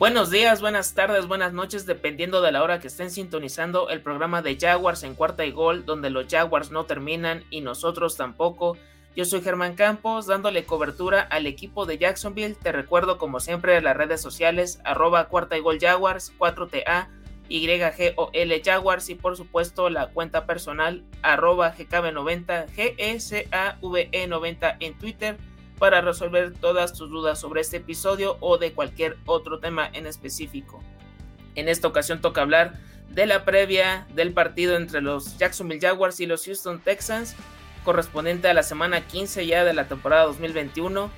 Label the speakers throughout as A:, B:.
A: Buenos días, buenas tardes, buenas noches, dependiendo de la hora que estén sintonizando el programa de Jaguars en cuarta y gol, donde los Jaguars no terminan y nosotros tampoco. Yo soy Germán Campos, dándole cobertura al equipo de Jacksonville. Te recuerdo, como siempre, las redes sociales, arroba cuarta y gol Jaguars, 4TA, YGOL Jaguars y por supuesto la cuenta personal, arroba GKB90, GSAVE90 en Twitter para resolver todas tus dudas sobre este episodio o de cualquier otro tema en específico. En esta ocasión toca hablar de la previa del partido entre los Jacksonville Jaguars y los Houston Texans, correspondiente a la semana 15 ya de la temporada 2021.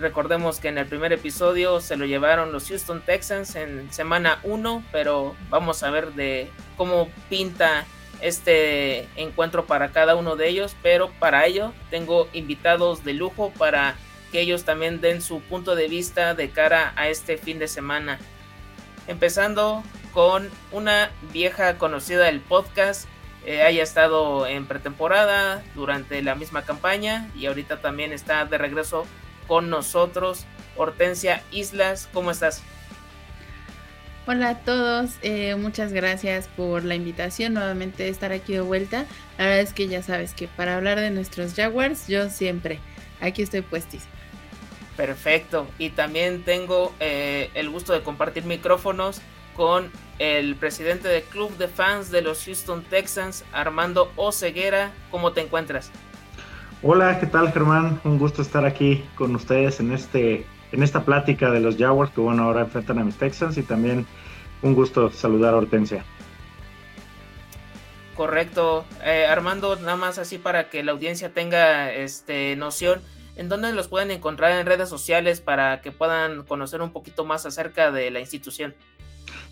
A: Recordemos que en el primer episodio se lo llevaron los Houston Texans en semana 1, pero vamos a ver de cómo pinta este encuentro para cada uno de ellos, pero para ello tengo invitados de lujo para que ellos también den su punto de vista de cara a este fin de semana. Empezando con una vieja conocida del podcast, eh, haya estado en pretemporada durante la misma campaña y ahorita también está de regreso con nosotros. Hortensia Islas, ¿cómo estás?
B: Hola a todos, eh, muchas gracias por la invitación nuevamente de estar aquí de vuelta. La verdad es que ya sabes que para hablar de nuestros Jaguars, yo siempre aquí estoy puestísimo.
A: Perfecto. Y también tengo eh, el gusto de compartir micrófonos con el presidente del club de fans de los Houston Texans, Armando Oceguera. ¿Cómo te encuentras?
C: Hola, ¿qué tal Germán? Un gusto estar aquí con ustedes en este en esta plática de los Jaguars que bueno ahora enfrentan a mis Texans y también un gusto saludar a Hortensia.
A: Correcto, eh, Armando, nada más así para que la audiencia tenga este noción en dónde los pueden encontrar en redes sociales para que puedan conocer un poquito más acerca de la institución.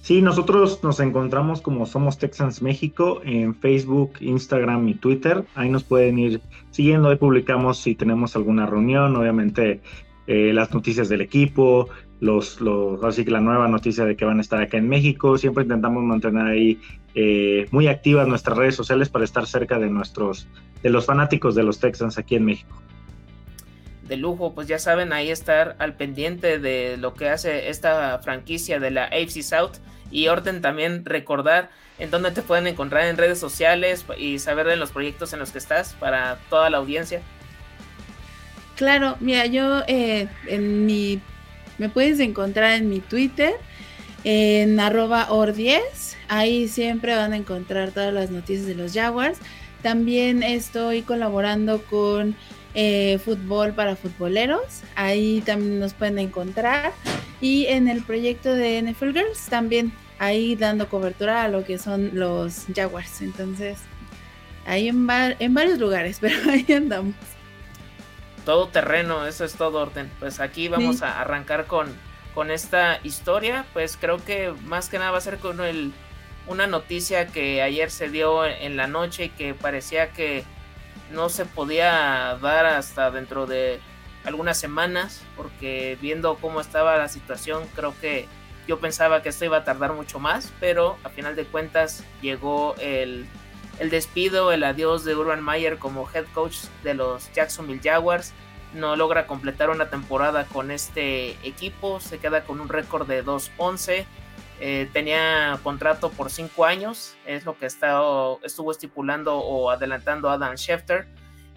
C: Sí, nosotros nos encontramos como Somos Texans México en Facebook, Instagram y Twitter. Ahí nos pueden ir siguiendo. Ahí publicamos si tenemos alguna reunión, obviamente eh, las noticias del equipo, los, los, así que la nueva noticia de que van a estar acá en México. Siempre intentamos mantener ahí eh, muy activas nuestras redes sociales para estar cerca de nuestros, de los fanáticos de los Texans aquí en México
A: de lujo, pues ya saben, ahí estar al pendiente de lo que hace esta franquicia de la AFC South y orden también recordar en dónde te pueden encontrar en redes sociales y saber de los proyectos en los que estás para toda la audiencia.
B: Claro, mira, yo eh, en mi me puedes encontrar en mi Twitter en arroba or10, ahí siempre van a encontrar todas las noticias de los Jaguars. También estoy colaborando con eh, fútbol para futboleros. Ahí también nos pueden encontrar. Y en el proyecto de NFL Girls también ahí dando cobertura a lo que son los Jaguars. Entonces, ahí en, en varios lugares, pero ahí andamos.
A: Todo terreno, eso es todo orden. Pues aquí vamos a arrancar con, con esta historia. Pues creo que más que nada va a ser con el, una noticia que ayer se dio en la noche y que parecía que no se podía dar hasta dentro de algunas semanas, porque viendo cómo estaba la situación, creo que yo pensaba que esto iba a tardar mucho más, pero a final de cuentas llegó el, el despido, el adiós de Urban Meyer como head coach de los Jacksonville Jaguars. No logra completar una temporada con este equipo, se queda con un récord de 2-11 eh, tenía contrato por cinco años, es lo que estado, estuvo estipulando o adelantando Adam Schefter.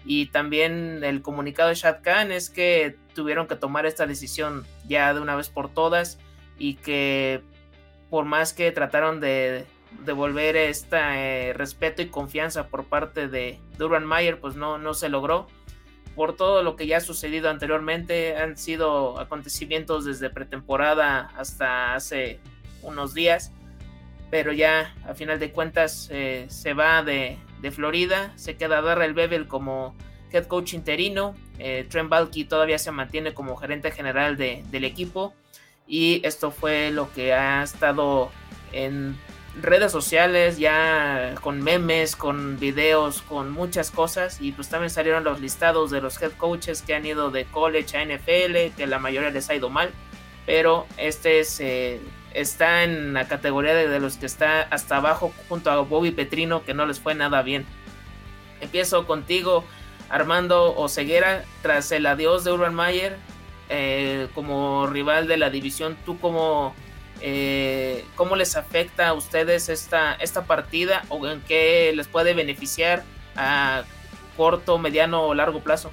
A: Y también el comunicado de Shad Khan es que tuvieron que tomar esta decisión ya de una vez por todas y que por más que trataron de devolver este respeto y confianza por parte de Durban Mayer, pues no, no se logró. Por todo lo que ya ha sucedido anteriormente, han sido acontecimientos desde pretemporada hasta hace unos días, pero ya a final de cuentas eh, se va de, Florida, se queda Darrell Bevel como head coach interino, eh, Trent Balky todavía se mantiene como gerente general del equipo y esto fue lo que ha estado en redes sociales ya con memes, con videos, con muchas cosas y pues también salieron los listados de los head coaches que han ido de college a NFL, que la mayoría les ha ido mal, pero este es eh, está en la categoría de, los que está hasta abajo junto a Bobby Petrino, que no les fue nada bien. Empiezo contigo, Armando Oceguera, tras el adiós de Urban Mayer eh, como rival de la división, ¿tú cómo Eh, ¿Cómo les afecta a ustedes esta, esta partida o en qué les puede beneficiar a corto, mediano o largo plazo?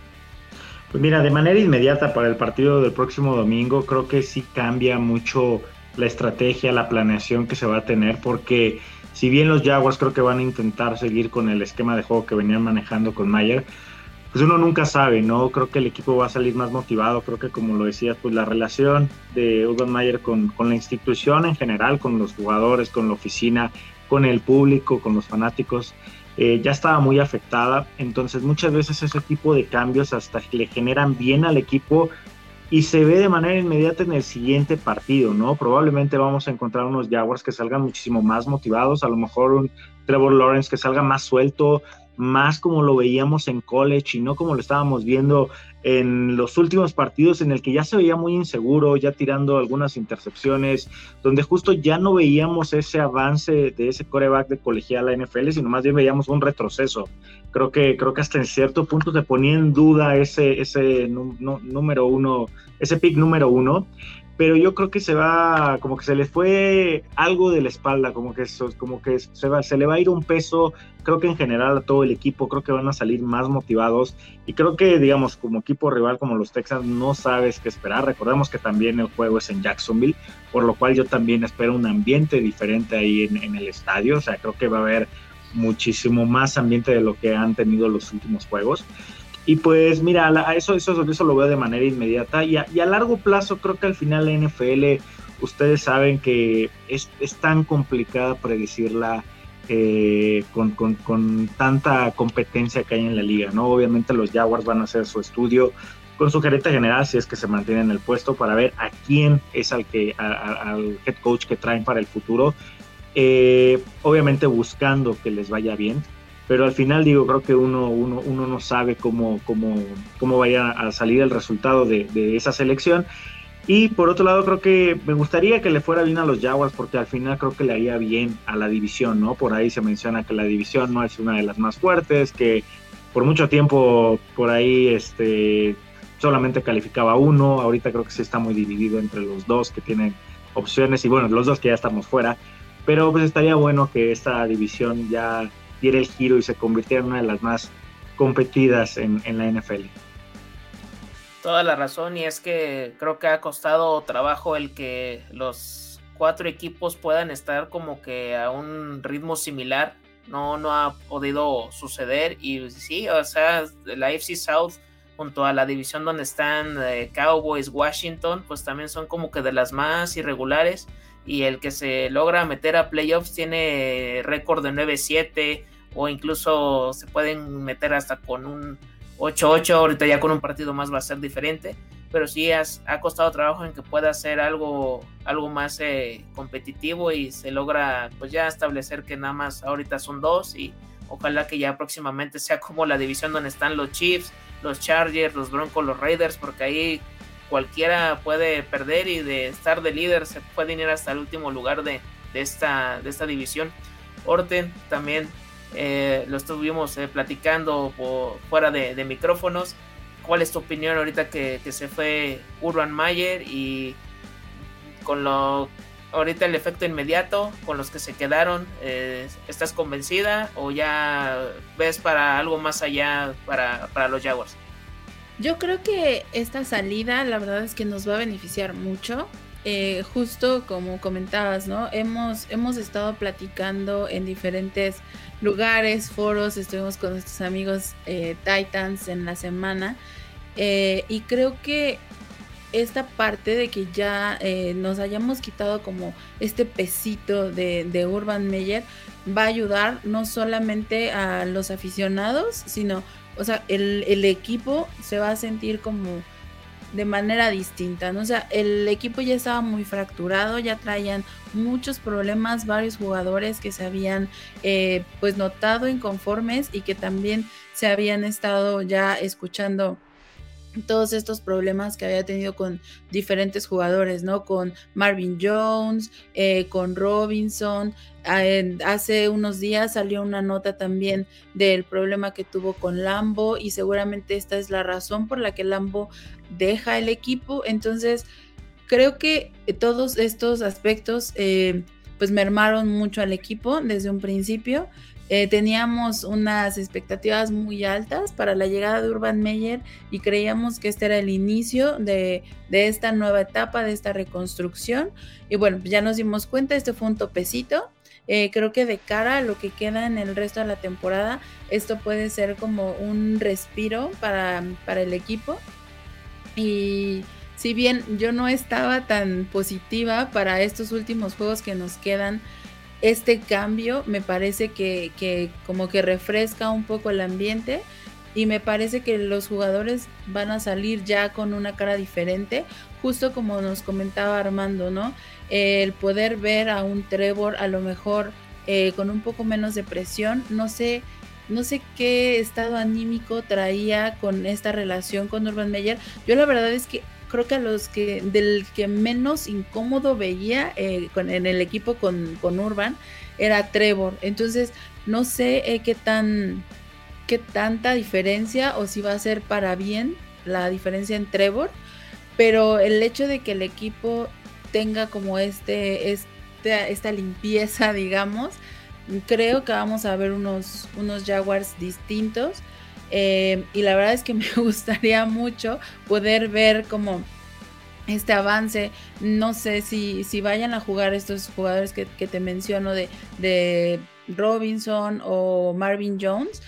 C: Pues mira, de manera inmediata para el partido del próximo domingo, creo que sí cambia mucho la estrategia, la planeación que se va a tener, porque si bien los Jaguars creo que van a intentar seguir con el esquema de juego que venían manejando con Mayer, pues uno nunca sabe, ¿no? Creo que el equipo va a salir más motivado, creo que como lo decías, pues la relación de Urban Mayer con, la institución en general, con los jugadores, con la oficina, con el público, con los fanáticos, eh, ya estaba muy afectada. Entonces muchas veces ese tipo de cambios hasta le generan bien al equipo y se ve de manera inmediata en el siguiente partido, ¿no? Probablemente vamos a encontrar unos Jaguars que salgan muchísimo más motivados, a lo mejor un Trevor Lawrence que salga más suelto, más como lo veíamos en college y no como lo estábamos viendo en los últimos partidos en el que ya se veía muy inseguro, ya tirando algunas intercepciones, donde justo ya no veíamos ese avance de ese coreback de colegial a la NFL, sino más bien veíamos un retroceso. Creo que, creo que hasta en cierto punto se ponía en duda ese, ese número uno, ese pick número uno, pero yo creo que se va, como que se le fue algo de la espalda, como que, como que se, va, se le va a ir un peso, creo que en general a todo el equipo, creo que van a salir más motivados. Y creo que, digamos, como equipo rival como los Texans no sabes qué esperar, recordemos que también el juego es en Jacksonville, por lo cual yo también espero un ambiente diferente ahí en, en el estadio, o sea, creo que va a haber muchísimo más ambiente de lo que han tenido los últimos juegos. Y pues mira, eso, eso, eso lo veo de manera inmediata y a, largo plazo creo que al final la NFL, ustedes saben que es, tan complicada predecirla eh, con, con, tanta competencia que hay en la liga, ¿no? Obviamente los Jaguars van a hacer su estudio con su gerente general si es que se mantiene en el puesto para ver a quién es al, que, al head coach que traen para el futuro. Eh, obviamente buscando que les vaya bien pero al final digo, creo que uno, uno, uno no sabe cómo, cómo, cómo vaya a salir el resultado de, esa selección. Y por otro lado, creo que me gustaría que le fuera bien a los Jaguars, porque al final creo que le haría bien a la división, ¿no? Por ahí se menciona que la división no es una de las más fuertes, que por mucho tiempo por ahí este, solamente calificaba uno, ahorita creo que sí está muy dividido entre los dos que tienen opciones, y bueno, los dos que ya estamos fuera, pero pues estaría bueno que esta división ya diera el giro y se convirtiera en una de las más competidas en, la NFL.
A: Toda la razón y es que creo que ha costado trabajo el que los cuatro equipos puedan estar como que a un ritmo similar. No, no ha podido suceder y sí, o sea, la AFC South junto a la división donde están eh, Cowboys, Washington, pues también son como que de las más irregulares y el que se logra meter a playoffs tiene récord de 9-7 o incluso se pueden meter hasta con un 8-8, ahorita ya con un partido más va a ser diferente, pero sí has, ha costado trabajo en que pueda ser algo, algo más eh, competitivo y se logra pues ya establecer que nada más ahorita son dos y ojalá que ya próximamente sea como la división donde están los Chiefs, los Chargers, los Broncos, los Raiders, porque ahí cualquiera puede perder y de estar de líder se pueden ir hasta el último lugar de, esta, división. Orten también eh, lo estuvimos eh, platicando fuera de, micrófonos. ¿Cuál es tu opinión ahorita que, se fue Urban Mayer y con lo ahorita el efecto inmediato con los que se quedaron? Eh, ¿Estás convencida o ya ves para algo más allá para los Jaguars?
B: Yo creo que esta salida, la verdad es que nos va a beneficiar mucho. Eh, justo como comentabas, ¿no? Hemos, hemos estado platicando en diferentes lugares, foros, estuvimos con nuestros amigos eh, Titans en la semana eh, y creo que esta parte de que ya nos hayamos quitado como este pesito de, de Urban Meyer va a ayudar no solamente a los aficionados, sino o sea, el, equipo se va a sentir como de manera distinta, ¿no? O sea, el equipo ya estaba muy fracturado, ya traían muchos problemas, varios jugadores que se habían eh, pues notado inconformes y que también se habían estado ya escuchando todos estos problemas que había tenido con diferentes jugadores, ¿no? Con Marvin Jones, eh, con Robinson. hace unos días salió una nota también del problema que tuvo con Lambo y seguramente esta es la razón por la que Lambo deja el equipo. Entonces, creo que todos estos aspectos eh, pues mermaron mucho al equipo desde un principio. Eh, teníamos unas expectativas muy altas para la llegada de Urban Meyer y creíamos que este era el inicio de, esta nueva etapa, de esta reconstrucción. Y bueno, ya nos dimos cuenta, este fue un topecito. Eh, creo que de cara a lo que queda en el resto de la temporada, esto puede ser como un respiro para, para el equipo. Y si bien yo no estaba tan positiva para estos últimos juegos que nos quedan, este cambio me parece que, como que refresca un poco el ambiente y me parece que los jugadores van a salir ya con una cara diferente, justo como nos comentaba Armando, ¿no? el poder ver a un Trevor a lo mejor eh, con un poco menos de presión, no sé, no sé qué estado anímico traía con esta relación con Urban Meyer. Yo la verdad es que creo que a los que del que menos incómodo veía eh, en el equipo con, Urban era Trevor. Entonces, no sé eh, qué tan qué tanta diferencia o si va a ser para bien la diferencia en Trevor, pero el hecho de que el equipo tenga como este, este esta limpieza, digamos, creo que vamos a ver unos, unos Jaguars distintos eh, y la verdad es que me gustaría mucho poder ver como este avance. No sé si, si vayan a jugar estos jugadores que, te menciono de, de, Robinson o Marvin Jones.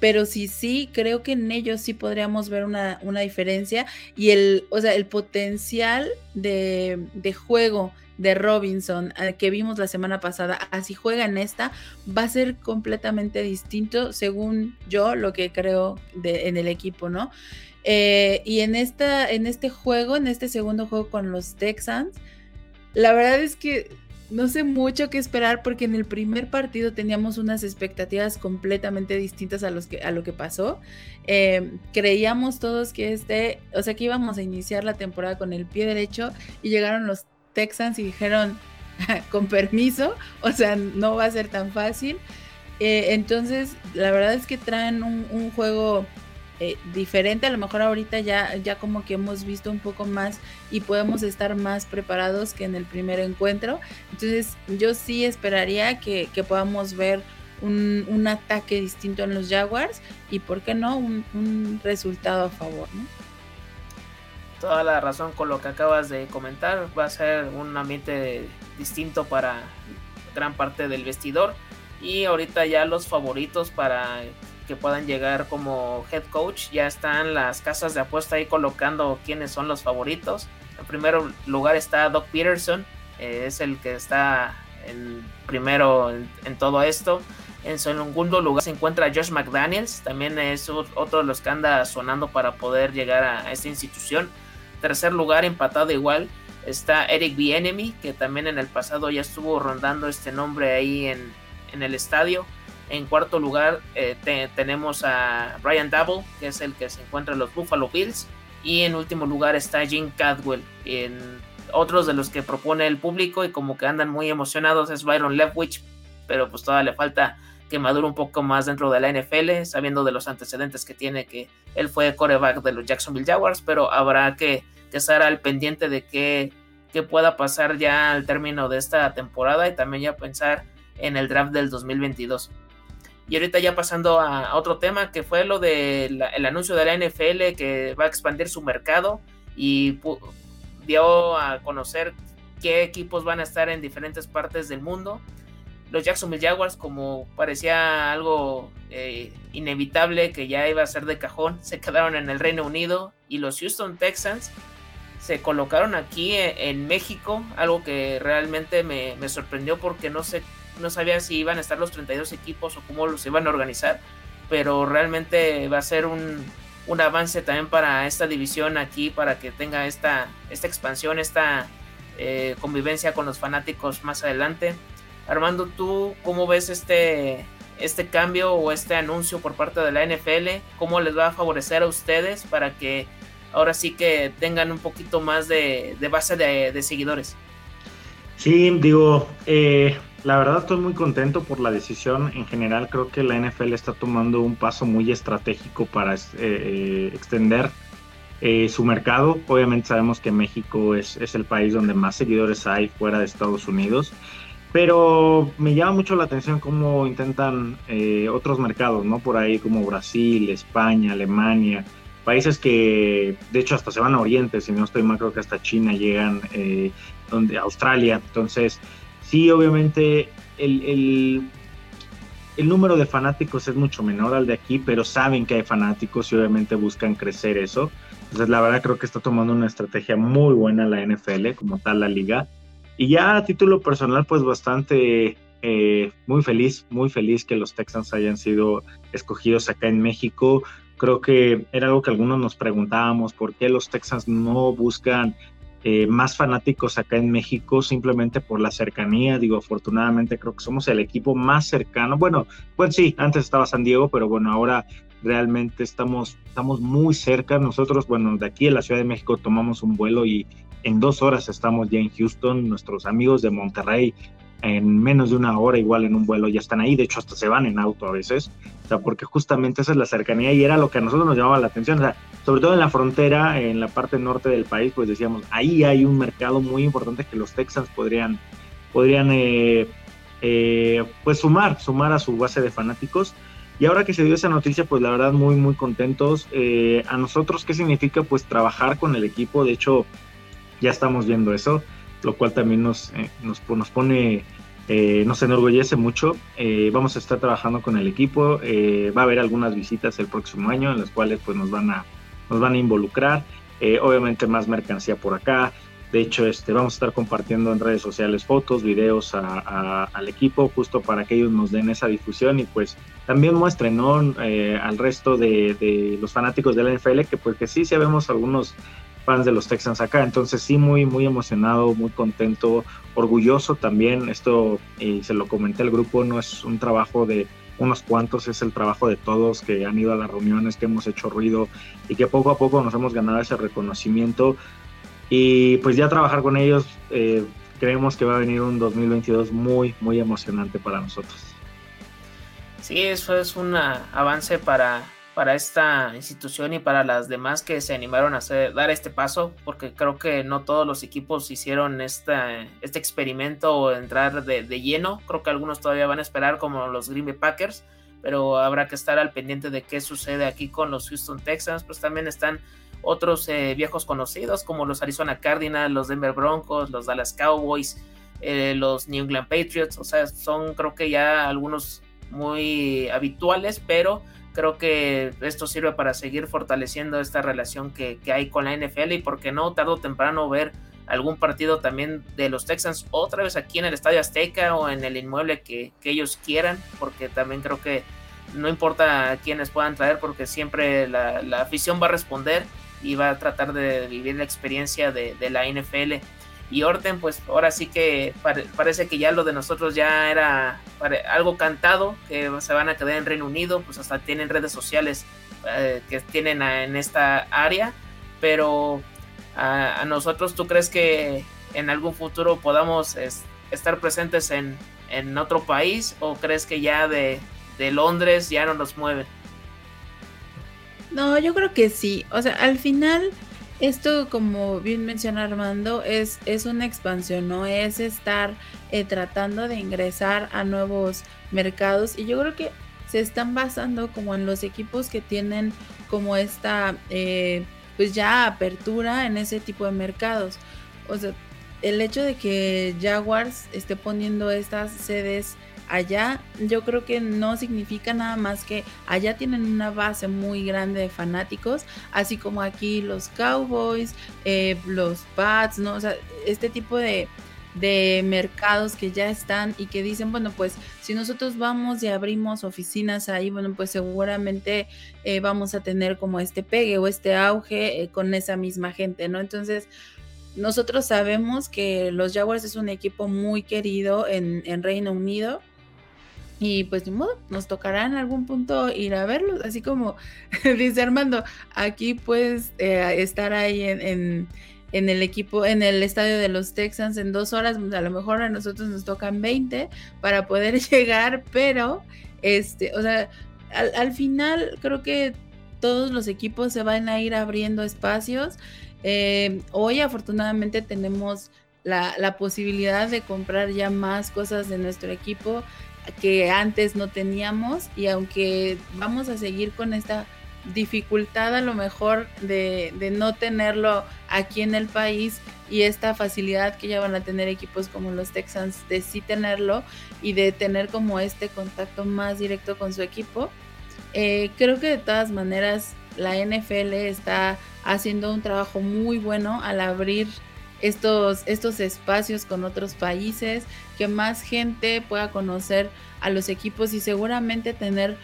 B: Pero sí, sí, creo que en ellos sí podríamos ver una, una diferencia. Y el, o sea, el potencial de, de juego de Robinson eh, que vimos la semana pasada, así juega en esta, va a ser completamente distinto según yo lo que creo en el equipo, ¿no? Eh, y en, esta, en este juego, en este segundo juego con los Texans, la verdad es que no sé mucho qué esperar porque en el primer partido teníamos unas expectativas completamente distintas a, los que, a lo que pasó. Eh, creíamos todos que este, o sea, que íbamos a iniciar la temporada con el pie derecho y llegaron los Texans y dijeron, con permiso, o sea, no va a ser tan fácil. Eh, entonces, la verdad es que traen un, juego eh, diferente. A lo mejor ahorita ya, ya como que hemos visto un poco más y podemos estar más preparados que en el primer encuentro. Entonces, yo sí esperaría que, podamos ver un, ataque distinto en los Jaguars y, ¿por qué no?, un, un resultado a favor, ¿no?
A: Toda la razón con lo que acabas de comentar. Va a ser un ambiente distinto para gran parte del vestidor. Y ahorita ya los favoritos para que puedan llegar como head coach. Ya están las casas de apuesta ahí colocando quiénes son los favoritos. En primer lugar está Doc Peterson. Eh, es el que está en primero en, todo esto. En segundo lugar se encuentra Josh McDaniels. También es otro de los que anda sonando para poder llegar a esta institución tercer lugar, empatado igual, está Eric Bienemy, que también en el pasado ya estuvo rondando este nombre ahí en, el estadio. En cuarto lugar eh, tenemos a Ryan Double, que es el que se encuentra en los Buffalo Bills. Y en último lugar está Jim Cadwell. En otros de los que propone el público y como que andan muy emocionados es Byron Leftwich, pero pues todavía le falta que madure un poco más dentro de la NFL, sabiendo de los antecedentes que tiene, que él fue coreback de los Jacksonville Jaguars, pero habrá que estar al pendiente de qué, pueda pasar ya al término de esta temporada y también ya pensar en el draft del 2022. Y ahorita ya pasando a, otro tema que fue lo del anuncio de la NFL que va a expandir su mercado y dio a conocer qué equipos van a estar en diferentes partes del mundo. Los Jacksonville Jaguars, como parecía algo eh, inevitable que ya iba a ser de cajón, se quedaron en el Reino Unido y los Houston Texans se colocaron aquí e, en, México, algo que realmente me, sorprendió porque no sé, no sabía si iban a estar los 32 equipos o cómo los iban a organizar, pero realmente va a ser un, avance también para esta división aquí, para que tenga esta, esta expansión, esta eh, convivencia con los fanáticos más adelante. Armando, ¿tú cómo ves este, este cambio o este anuncio por parte de la NFL? ¿Cómo les va a favorecer a ustedes para que ahora sí que tengan un poquito más de, base de, seguidores.
C: Sí, digo, eh, la verdad estoy muy contento por la decisión. En general creo que la NFL está tomando un paso muy estratégico para eh, extender eh, su mercado. Obviamente sabemos que México es, el país donde más seguidores hay fuera de Estados Unidos, pero me llama mucho la atención cómo intentan eh, otros mercados, ¿no? Por ahí como Brasil, España, Alemania, países que de hecho hasta se van a Oriente, si no estoy mal, creo que hasta China llegan, eh, donde, Australia. Entonces, sí, obviamente el, el, el, número de fanáticos es mucho menor al de aquí, pero saben que hay fanáticos y obviamente buscan crecer eso. Entonces, la verdad creo que está tomando una estrategia muy buena la NFL, como tal la liga. Y ya a título personal, pues bastante eh, muy feliz, muy feliz que los Texans hayan sido escogidos acá en México. Creo que era algo que algunos nos preguntábamos, ¿por qué los Texans no buscan eh, más fanáticos acá en México simplemente por la cercanía. Digo, afortunadamente creo que somos el equipo más cercano. Bueno, pues sí, antes estaba San Diego, pero bueno, ahora realmente estamos, estamos muy cerca. Nosotros, bueno, de aquí en la Ciudad de México tomamos un vuelo y en dos horas estamos ya en Houston. Nuestros amigos de Monterrey en menos de una hora igual en un vuelo ya están ahí, de hecho hasta se van en auto a veces, o sea, porque justamente esa es la cercanía y era lo que a nosotros nos llamaba la atención, o sea, sobre todo en la frontera, en la parte norte del país, pues decíamos, ahí hay un mercado muy importante que los Texans podrían, podrían eh, eh, pues sumar, sumar a su base de fanáticos. Y ahora que se dio esa noticia, pues la verdad muy, muy contentos. Eh, a nosotros, ¿qué significa? Pues trabajar con el equipo. De hecho, ya estamos viendo eso, lo cual también nos, nos, nos pone eh, nos enorgullece mucho. Eh, vamos a estar trabajando con el equipo. Eh, va a haber algunas visitas el próximo año en las cuales pues, nos, van a, nos van a involucrar. obviamente más mercancía por acá. De hecho, este, vamos a estar compartiendo en redes sociales fotos, videos al equipo, justo para que ellos nos den esa difusión y pues también muestren al resto de, los fanáticos de la NFL pues que sí, sabemos algunos fans de los Texans acá. Entonces sí, muy, muy emocionado, muy contento, orgulloso también. Esto, y se lo comenté al grupo, no es un trabajo de unos cuantos, es el trabajo de todos que han ido a las reuniones, que hemos hecho ruido y que poco a poco nos hemos ganado ese reconocimiento. Y pues ya trabajar con ellos, eh, creemos que va a venir un 2022 muy, muy emocionante para nosotros.
A: Sí, eso es un avance para, para esta institución y para las demás que se animaron a hacer, dar este paso, porque creo que no todos los equipos hicieron esta, este experimento o entrar de, lleno. Creo que algunos todavía van a esperar, como los Green Bay Packers, pero habrá que estar al pendiente de qué sucede aquí con los Houston Texans. Pues también están otros eh, viejos conocidos, como los Arizona Cardinals, los Denver Broncos, los Dallas Cowboys, eh, los New England Patriots. O sea, son creo que ya algunos muy habituales, pero creo que esto sirve para seguir fortaleciendo esta relación que, hay con la NFL y porque no tarde o temprano ver algún partido también de los Texans otra vez aquí en el Estadio Azteca o en el inmueble que, ellos quieran, porque también creo que no importa quiénes puedan traer, porque siempre la, afición va a responder y va a tratar de vivir la experiencia de, de la NFL. Y Orten, pues ahora sí que parece que ya lo de nosotros ya era algo cantado, que se van a quedar en Reino Unido, pues hasta tienen redes sociales eh, que tienen en esta área, pero a, nosotros, ¿tú crees que en algún futuro podamos estar presentes en, en, otro país o crees que ya de, de Londres ya no nos mueve?
B: No, yo creo que sí. O sea, al final esto, como bien menciona Armando, es, es una expansión, ¿no? Es estar eh, tratando de ingresar a nuevos mercados y yo creo que se están basando como en los equipos que tienen como esta, eh, pues ya apertura en ese tipo de mercados. O sea, el hecho de que Jaguars esté poniendo estas sedes allá yo creo que no significa nada más que allá tienen una base muy grande de fanáticos, así como aquí los Cowboys, eh, los Pats, ¿no? O sea, este tipo de, de mercados que ya están y que dicen, bueno, pues si nosotros vamos y abrimos oficinas ahí, bueno, pues seguramente eh, vamos a tener como este pegue o este auge eh, con esa misma gente, ¿no? Entonces, nosotros sabemos que los Jaguars es un equipo muy querido en, en Reino Unido y pues ni modo, nos tocará en algún punto ir a verlos, así como dice Armando, aquí puedes eh, estar ahí en, en, el equipo, en el estadio de los Texans en dos horas, a lo mejor a nosotros nos tocan 20 para poder llegar, pero este, o sea, al, al final creo que todos los equipos se van a ir abriendo espacios. Eh, hoy afortunadamente tenemos la, la, posibilidad de comprar ya más cosas de nuestro equipo que antes no teníamos y aunque vamos a seguir con esta dificultad a lo mejor de, de, no tenerlo aquí en el país y esta facilidad que ya van a tener equipos como los Texans de sí tenerlo y de tener como este contacto más directo con su equipo. Eh, creo que de todas maneras la NFL está haciendo un trabajo muy bueno al abrir estos, estos espacios con otros países, que más gente pueda conocer a los equipos y seguramente tener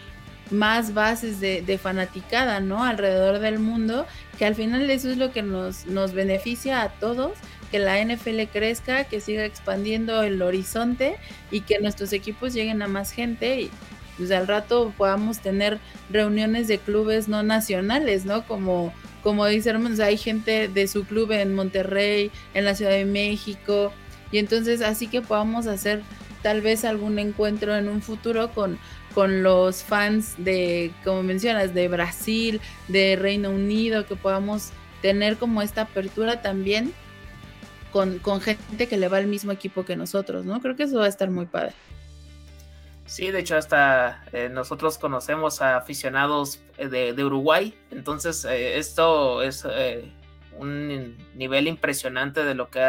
B: más bases de, fanaticada, ¿no? Alrededor del mundo, que al final eso es lo que nos, nos beneficia a todos, que la NFL crezca, que siga expandiendo el horizonte y que nuestros equipos lleguen a más gente y pues al rato podamos tener reuniones de clubes no nacionales, ¿no? Como, como dice hay gente de su club en Monterrey, en la Ciudad de México, y entonces así que podamos hacer tal vez algún encuentro en un futuro con con los fans de, como mencionas, de Brasil, de Reino Unido, que podamos tener como esta apertura también con, gente que le va al mismo equipo que nosotros, ¿no? Creo que eso va a estar muy padre.
A: Sí, de hecho hasta eh, nosotros conocemos a aficionados eh, de, Uruguay, entonces eh, esto es un nivel impresionante de lo que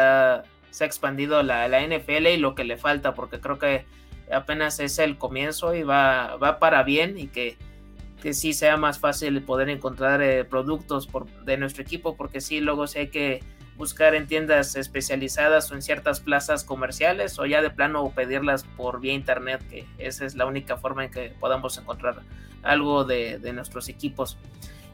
A: se ha expandido la, la NFL y lo que le falta, porque creo que apenas es el comienzo y va, va para bien y que, que sí sea más fácil poder encontrar eh, productos por, de nuestro equipo porque sí, luego hay que buscar en tiendas especializadas o en ciertas plazas comerciales o ya de plano pedirlas por vía internet que esa es la única forma en que podamos encontrar algo de, de nuestros equipos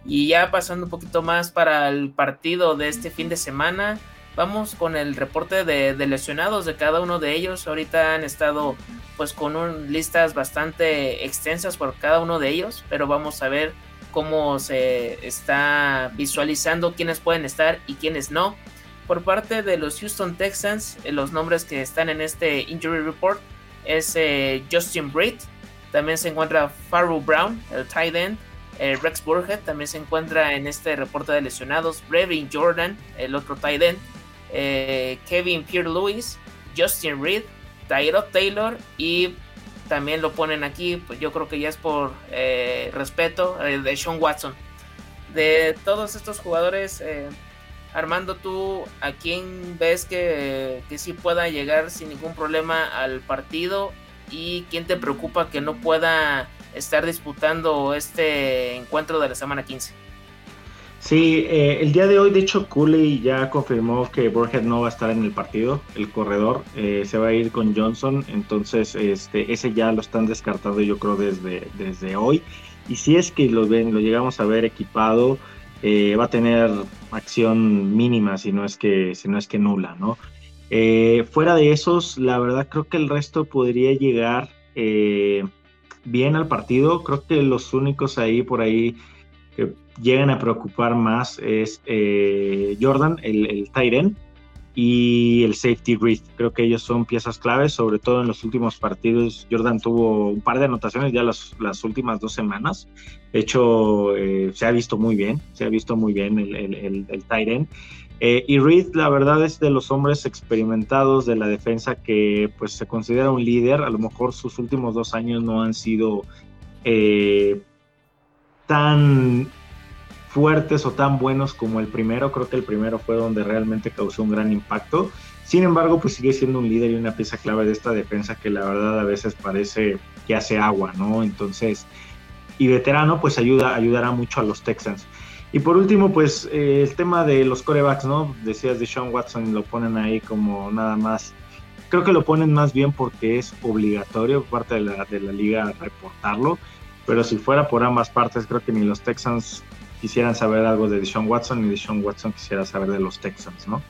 A: y ya pasando un poquito más para el partido de este fin de semana Vamos con el reporte de, lesionados de cada uno de ellos. Ahorita han estado pues con listas bastante extensas por cada uno de ellos, pero vamos a ver cómo se está visualizando quiénes pueden estar y quiénes no. Por parte de los Houston Texans, eh, los nombres que están en este injury report es eh, Justin Britt, también se encuentra Faru Brown, el tight end, eh, Rex Burhead también se encuentra en este reporte de lesionados, Brevin Jordan, el otro tight end, Kevin Pierre Lewis, Justin Reed, Tyro Taylor y también lo ponen aquí, pues yo creo que ya es por eh, respeto, eh, de Sean Watson. De todos estos jugadores, Armando, tú a quién ves que, que sí pueda llegar sin ningún problema al partido y quién te preocupa que no pueda estar disputando este encuentro de la semana 15?
C: Sí, eh, el día de hoy, de hecho, Cooley ya confirmó que Burhead no va a estar en el partido, el corredor, eh, se va a ir con Johnson, entonces este, ese ya lo están descartando yo creo desde, desde hoy. Y si es que lo ven, lo llegamos a ver equipado, eh, va a tener acción mínima, si no es que, si no es que nula, ¿no? fuera de esos, la verdad creo que el resto podría llegar bien al partido. Creo que los únicos ahí por ahí que llegan a preocupar más es eh, Jordan, el, el Tyren, y el safety Reed. Creo que ellos son piezas claves, sobre todo en los últimos partidos. Jordan tuvo un par de anotaciones ya las, las últimas dos semanas. De hecho, eh, se ha visto muy bien, se ha visto muy bien el, el, el, eh, y Reed, la verdad, es de los hombres experimentados de la defensa que pues se considera un líder. A lo mejor sus últimos dos años no han sido tan fuertes o tan buenos como el primero. Creo que el primero fue donde realmente causó un gran impacto. Sin embargo, pues sigue siendo un líder y una pieza clave de esta defensa que la verdad a veces parece que hace agua, ¿no? Entonces, y veterano, pues ayuda, ayudará mucho a los Texans. Y por último, pues eh, el tema de los corebacks, ¿no? Decías de Sean Watson, lo ponen ahí como nada más. Creo que lo ponen más bien porque es obligatorio parte de la, de la liga reportarlo. Pero si fuera por ambas partes, creo que ni los Texans quisieran saber algo de Deshaun Watson y Deshaun Watson quisiera saber de los Texans, ¿no?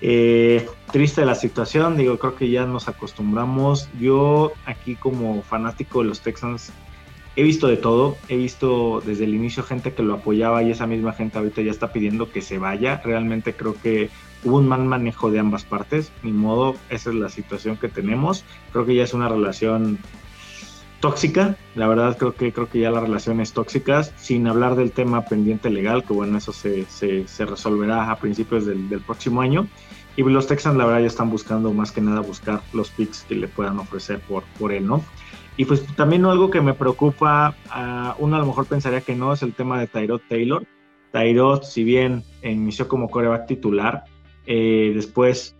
C: Eh, triste la situación, digo, creo que ya nos acostumbramos. Yo aquí como fanático de los Texans he visto de todo, he visto desde el inicio gente que lo apoyaba y esa misma gente ahorita ya está pidiendo que se vaya. Realmente creo que hubo un mal manejo de ambas partes, ni modo, esa es la situación que tenemos. Creo que ya es una relación tóxica. La verdad creo que creo que ya la relación es tóxica, sin hablar del tema pendiente legal, que bueno, eso se, se, resolverá a principios del, próximo año. Y los Texans la verdad ya están buscando más que nada buscar los picks que le puedan ofrecer por, por él, ¿no? Y pues también algo que me preocupa, uno a lo mejor pensaría que no, es el tema de Tyrod Taylor. Tyrod, si bien inició como coreback titular, eh, después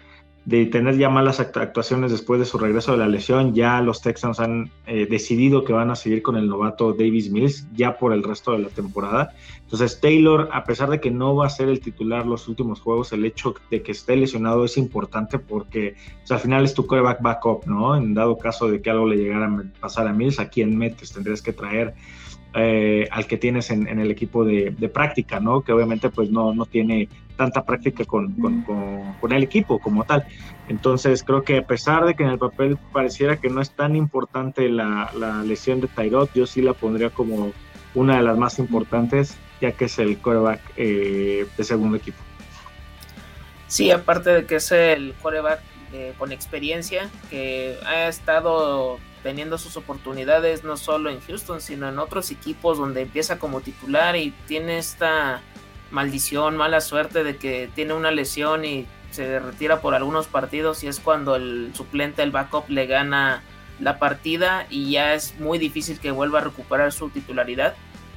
C: de tener ya malas actuaciones después de su regreso de la lesión, ya los Texans han eh, decidido que van a seguir con el novato Davis Mills ya por el resto de la temporada. Entonces Taylor, a pesar de que no va a ser el titular los últimos juegos, el hecho de que esté lesionado es importante porque pues, al final es tu coreback backup, ¿no? En dado caso de que algo le llegara a pasar a Mills, ¿a quién metes? Tendrías que traer eh, al que tienes en, el equipo de, práctica, ¿no? Que obviamente pues no, no tiene tanta práctica con, con, el equipo como tal. Entonces creo que a pesar de que en el papel pareciera que no es tan importante la, lesión de Tyrod, yo sí la pondría como una de las más importantes, ya que es el coreback eh, de segundo equipo.
A: Sí, aparte de que es el coreback eh, con experiencia, que ha estado teniendo sus oportunidades no solo en Houston, sino en otros equipos donde empieza como titular y tiene esta maldición, mala suerte de que tiene una lesión y se retira por algunos partidos y es cuando el suplente, el backup, le gana la partida y ya es muy difícil que vuelva a recuperar su titularidad.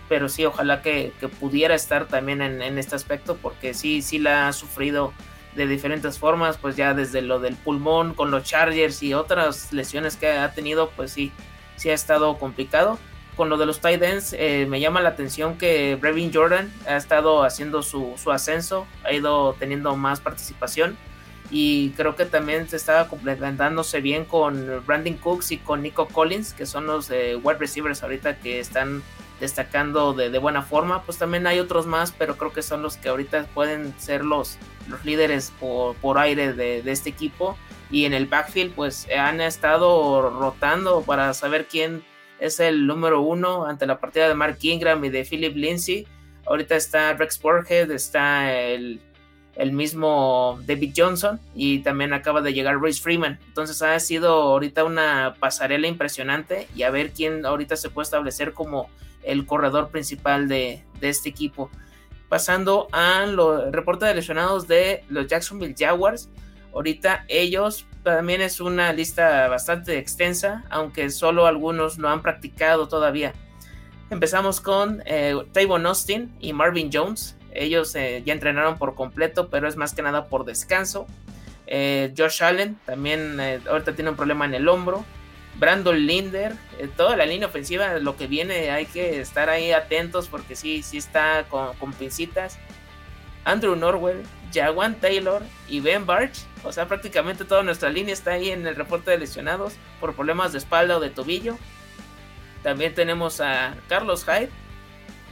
A: Pero sí, ojalá que, pudiera estar también en, en, este aspecto porque sí, sí la ha sufrido de diferentes formas, pues ya desde lo del pulmón con los Chargers y otras lesiones que ha tenido, pues sí, sí ha estado complicado. Con lo de los tight ends, eh, me llama la atención que Brevin Jordan ha estado haciendo su, ascenso, ha ido teniendo más participación y creo que también se estaba complementándose bien con Brandon Cooks y con Nico Collins, que son los de wide receivers ahorita que están destacando de, buena forma. Pues también hay otros más, pero creo que son los que ahorita pueden ser los, los líderes por, por aire de, este equipo. Y en el backfield, pues han estado rotando para saber quién es el número uno ante la partida de Mark Ingram y de Philip Lindsay. Ahorita está Rex Borhead, está el, el mismo David Johnson y también acaba de llegar Royce Freeman. Entonces ha sido ahorita una pasarela impresionante y a ver quién ahorita se puede establecer como el corredor principal de, este equipo. Pasando a los reportes de lesionados de los Jacksonville Jaguars. Ahorita ellos también es una lista bastante extensa, aunque solo algunos no han practicado todavía. Empezamos con eh, Tavon Austin y Marvin Jones. Ellos eh, ya entrenaron por completo, pero es más que nada por descanso. Eh, Josh Allen también ahorita tiene un problema en el hombro. Brandon Linder, eh, toda la línea ofensiva, lo que viene hay que estar ahí atentos porque sí, sí está con, con pincitas. Andrew Norwell, Jawan Taylor y Ben Barch, o sea, prácticamente toda nuestra línea está ahí en el reporte de lesionados por problemas de espalda o de tobillo. También tenemos a Carlos Hyde,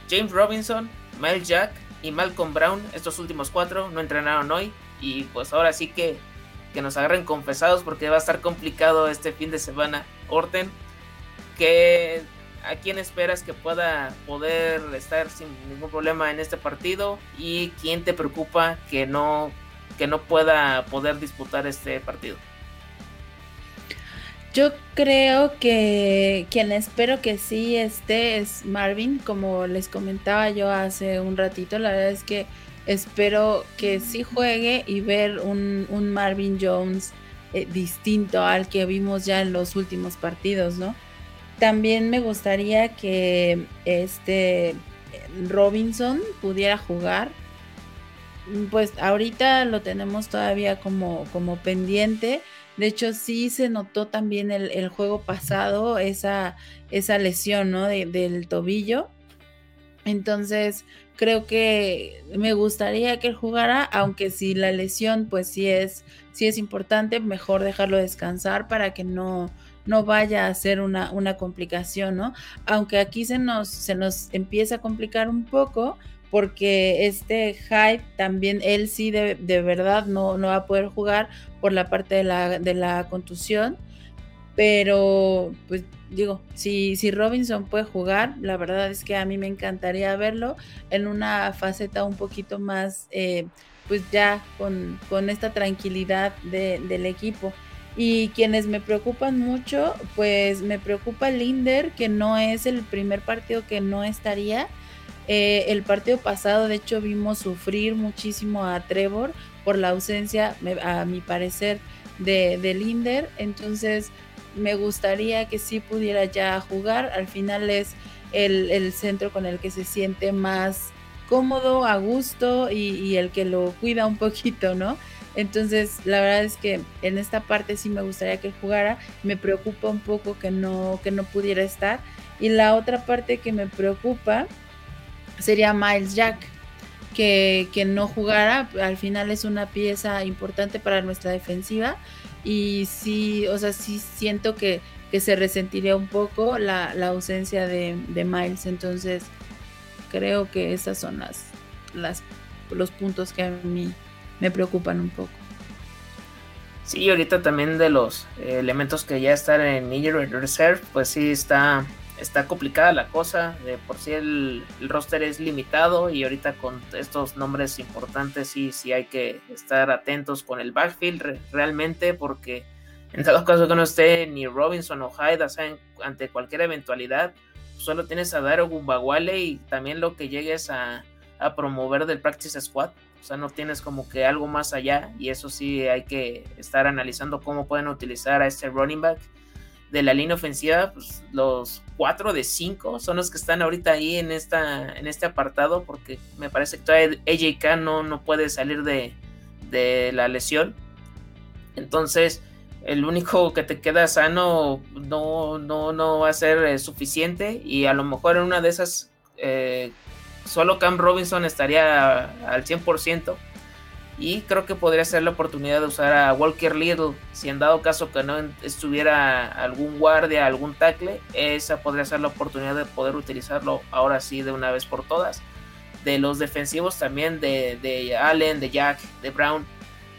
A: James Robinson, Miles Jack y Malcolm Brown. Estos últimos cuatro no entrenaron hoy y pues ahora sí que que nos agarren confesados porque va a estar complicado este fin de semana. Orten, que ¿a quién esperas que pueda poder estar sin ningún problema en este partido? ¿Y quién te preocupa que no, que no pueda poder disputar este partido?
B: Yo creo que quien espero que sí esté es Marvin, como les comentaba yo hace un ratito, la verdad es que espero que sí juegue y ver un, Marvin Jones eh, distinto al que vimos ya en los últimos partidos, ¿no? También me gustaría que este Robinson pudiera jugar. Pues ahorita lo tenemos todavía como, como pendiente. De hecho, sí se notó también el, juego pasado, esa, esa lesión ¿no? del tobillo. Entonces, creo que me gustaría que él jugara, aunque si la lesión pues sí es, sí es importante, mejor dejarlo descansar para que no, no vaya a ser una, una complicación, ¿no? Aunque aquí se nos, se nos empieza a complicar un poco porque este hype también él sí de, de verdad no, no va a poder jugar por la parte de la, de la contusión pero, pues digo, si, si Robinson puede jugar, la verdad es que a mí me encantaría verlo en una faceta un poquito más, eh, pues ya con, esta tranquilidad del equipo. Y quienes me preocupan mucho, pues me preocupa Linder, que no es el primer partido que no estaría. Eh, el partido pasado, de hecho, vimos sufrir muchísimo a Trevor por la ausencia, a mi parecer, de, de Linder. Entonces, me gustaría que sí pudiera ya jugar. Al final es el, el centro con el que se siente más cómodo, a gusto y, y el que lo cuida un poquito, ¿no? Entonces, la verdad es que en esta parte sí me gustaría que jugara. Me preocupa un poco que no, que no pudiera estar. Y la otra parte que me preocupa sería Miles Jack, que, que no jugara. Al final es una pieza importante para nuestra defensiva. Y sí, o sea, sí siento que, que se resentiría un poco la, la ausencia de, de, Miles. Entonces, creo que esas son las, las los puntos que a mí me preocupan un poco.
A: Sí, ahorita también de los elementos que ya están en Injury Reserve, pues sí está, está complicada la cosa. De por sí el, roster es limitado y ahorita con estos nombres importantes sí, sí hay que estar atentos con el backfield re, realmente porque en dado caso que no esté ni Robinson o Hyde, o ante cualquier eventualidad, solo tienes a Dario Gumbawale y también lo que llegues a, a promover del Practice Squad o sea, no tienes como que algo más allá y eso sí hay que estar analizando cómo pueden utilizar a este running back de la línea ofensiva, pues los 4 de 5 son los que están ahorita ahí en, esta, en este apartado porque me parece que todavía AJK no, no puede salir de, de la lesión. Entonces, el único que te queda sano no, no, no va a ser eh, suficiente y a lo mejor en una de esas eh, solo Cam Robinson estaría al 100%. Y creo que podría ser la oportunidad de usar a Walker Little. Si en dado caso que no estuviera algún guardia, algún tackle, esa podría ser la oportunidad de poder utilizarlo ahora sí de una vez por todas. De los defensivos también, de, de Allen, de Jack, de Brown.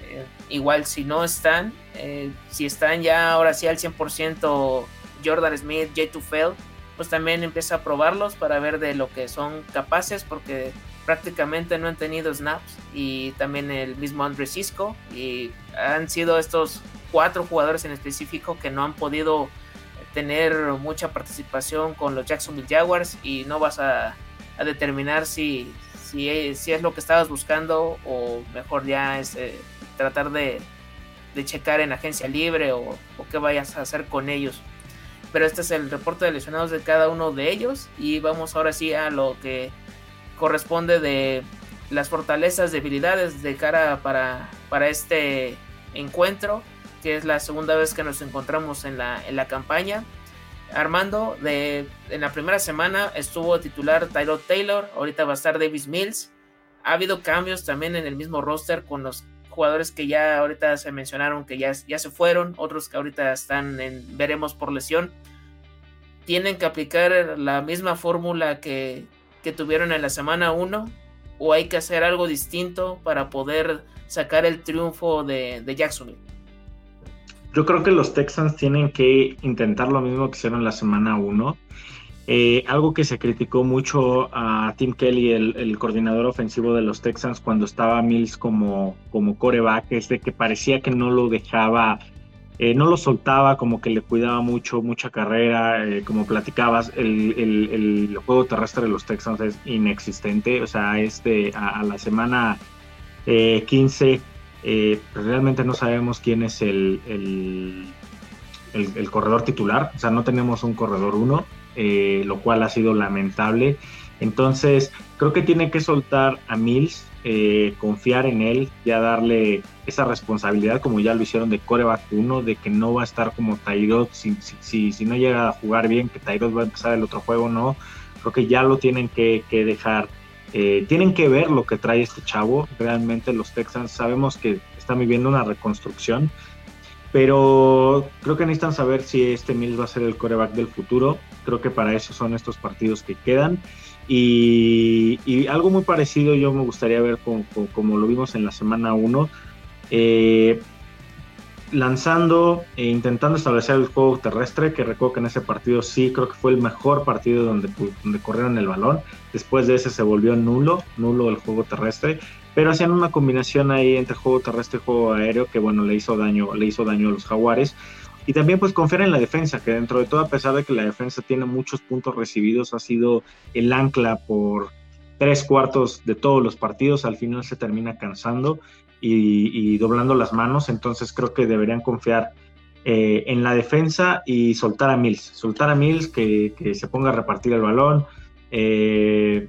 A: Eh, igual si no están, eh, si están ya ahora sí al 100% Jordan Smith, J. Tufel, pues también empieza a probarlos para ver de lo que son capaces porque prácticamente no han tenido snaps y también el mismo Andre Cisco y han sido estos cuatro jugadores en específico que no han podido tener mucha participación con los Jacksonville Jaguars y no vas a, a determinar si, si es, si, es, lo que estabas buscando o mejor ya es eh, tratar de, de, checar en agencia libre o, o qué vayas a hacer con ellos. Pero este es el reporte de lesionados de cada uno de ellos y vamos ahora sí a lo que corresponde de las fortalezas, debilidades de cara para, para este encuentro, que es la segunda vez que nos encontramos en la, en la campaña. Armando, de, en la primera semana estuvo titular Tyrod Taylor, ahorita va a estar Davis Mills. Ha habido cambios también en el mismo roster con los jugadores que ya ahorita se mencionaron que ya, ya se fueron, otros que ahorita están en veremos por lesión, tienen que aplicar la misma fórmula que, que tuvieron en la semana 1 o hay que hacer algo distinto para poder sacar el triunfo de, de Jacksonville.
C: Yo creo que los Texans tienen que intentar lo mismo que hicieron la semana 1 eh, algo que se criticó mucho a Tim Kelly, el, coordinador ofensivo de los Texans, cuando estaba Mills como, como coreback, es de que parecía que no lo dejaba, eh, no lo soltaba, como que le cuidaba mucho, mucha carrera, eh, como platicabas, el, el, el, juego terrestre de los Texans es inexistente, o sea, este, a, la semana 15 pues realmente no sabemos quién es el, el corredor titular, o sea, no tenemos un corredor uno eh, lo cual ha sido lamentable. Entonces, creo que tiene que soltar a Mills, eh, confiar en él, ya darle esa responsabilidad, como ya lo hicieron de coreback 1, de que no va a estar como Tyrod, si, si, si, no llega a jugar bien, que Tyrod va a empezar el otro juego, no. Creo que ya lo tienen que, dejar. Eh, tienen que ver lo que trae este chavo. Realmente los Texans sabemos que están viviendo una reconstrucción, pero creo que necesitan saber si este Mills va a ser el coreback del futuro. Creo que para eso son estos partidos que quedan. Y, algo muy parecido yo me gustaría ver como, como, lo vimos en la semana 1. Eh, lanzando e intentando establecer el juego terrestre, que recuerdo que en ese partido sí creo que fue el mejor partido donde, donde corrieron el balón. Después de ese se volvió nulo, nulo el juego terrestre, pero hacían una combinación ahí entre juego terrestre y juego aéreo que bueno, le hizo daño, le hizo daño a los jaguares. Y también pues confiar en la defensa, que dentro de todo, a pesar de que la defensa tiene muchos puntos recibidos, ha sido el ancla por tres cuartos de todos los partidos, al final se termina cansando y, doblando las manos, entonces creo que deberían confiar eh, en la defensa y soltar a Mills, soltar a Mills que, se ponga a repartir el balón. Eh,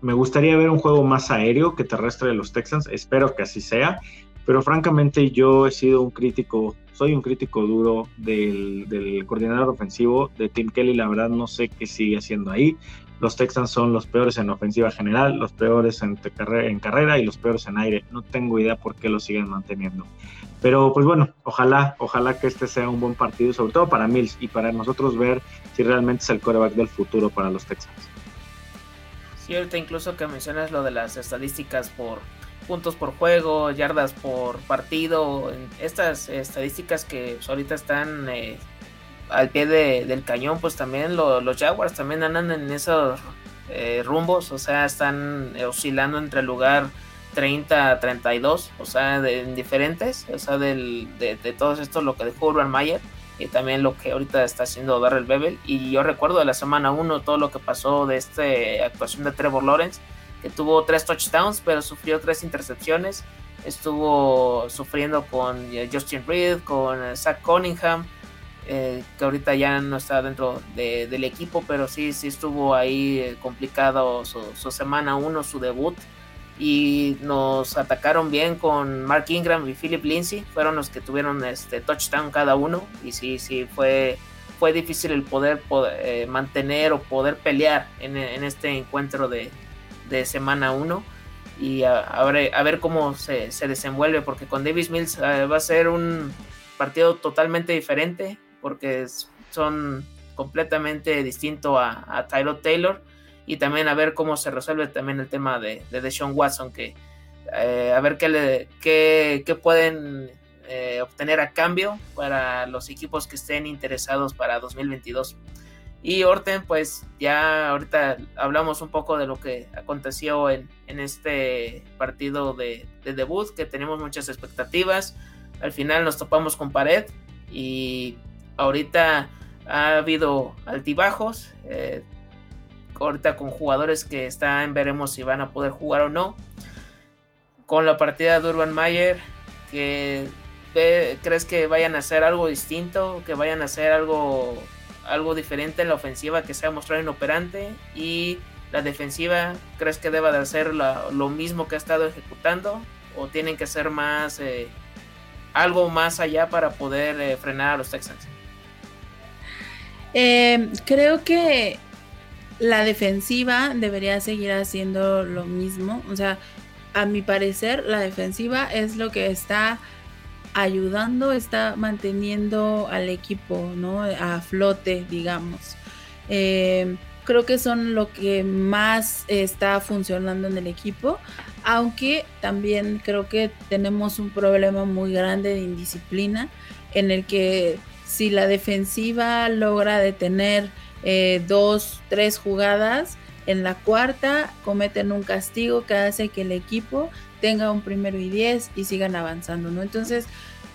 C: me gustaría ver un juego más aéreo que terrestre de los Texans, espero que así sea, pero francamente yo he sido un crítico, soy un crítico duro del, coordinador ofensivo de Tim Kelly, la verdad no sé qué sigue haciendo ahí. Los Texans son los peores en ofensiva general, los peores en, carrera y los peores en aire. No tengo idea por qué lo siguen manteniendo. Pero pues bueno, ojalá, ojalá que este sea un buen partido, sobre todo para Mills y para nosotros ver si realmente es el coreback del futuro para los Texans.
A: Ahorita incluso que mencionas lo de las estadísticas por puntos por juego, yardas por partido, estas estadísticas que pues, ahorita están eh, al pie del cañón, pues también los Jaguars también andan en esos eh, rumbos, o sea, están oscilando entre el lugar 30 a 32, o sea, de, diferentes, o sea, de, de todo esto lo que dejó Urban Mayer y también lo que ahorita está haciendo Darrell Bebel. Y yo recuerdo de la semana 1 todo lo que pasó de esta actuación de Trevor Lawrence, tuvo tres touchdowns, pero sufrió tres intercepciones. Estuvo sufriendo con eh, Justin Reed, con eh, Zach Cunningham, eh, que ahorita ya no está dentro del equipo, pero sí, sí estuvo ahí complicado su, semana 1, su debut. Y nos atacaron bien con Mark Ingram y Philip Lindsay, fueron los que tuvieron este touchdown cada uno. Y sí, sí, fue, fue difícil el poder, mantener o poder pelear en, este encuentro de, semana 1 y a, ver, a, ver, cómo se, se, desenvuelve, porque con Davis Mills va a ser un partido totalmente diferente porque son completamente distintos a, Tyler Taylor y también a ver cómo se resuelve también el tema de, de Deshaun Watson, que eh, a ver qué, le, qué, pueden eh, obtener a cambio para los equipos que estén interesados para 2022. Y Orten, pues ya ahorita hablamos un poco de lo que aconteció en, en este partido de, de, debut, que tenemos muchas expectativas. Al final nos topamos con pared y ahorita ha habido altibajos. Eh, ahorita con jugadores que están, veremos si van a poder jugar o no. Con la partida de Urban Mayer, que crees que vayan a hacer algo distinto, que vayan a hacer algo, algo diferente en la ofensiva que sea mostrar inoperante y la defensiva, ¿crees que deba de hacer lo mismo que ha estado ejecutando o tienen que hacer más eh, algo más allá para poder eh, frenar a los Texans?
B: Eh, creo que la defensiva debería seguir haciendo lo mismo. O sea, a mi parecer, la defensiva es lo que está ayudando, está manteniendo al equipo, ¿no? A flote, digamos. Eh, creo que son lo que más está funcionando en el equipo, aunque también creo que tenemos un problema muy grande de indisciplina en el que si la defensiva logra detener eh, dos, tres jugadas, en la cuarta cometen un castigo que hace que el equipo tenga un primero y diez y sigan avanzando, ¿no? Entonces,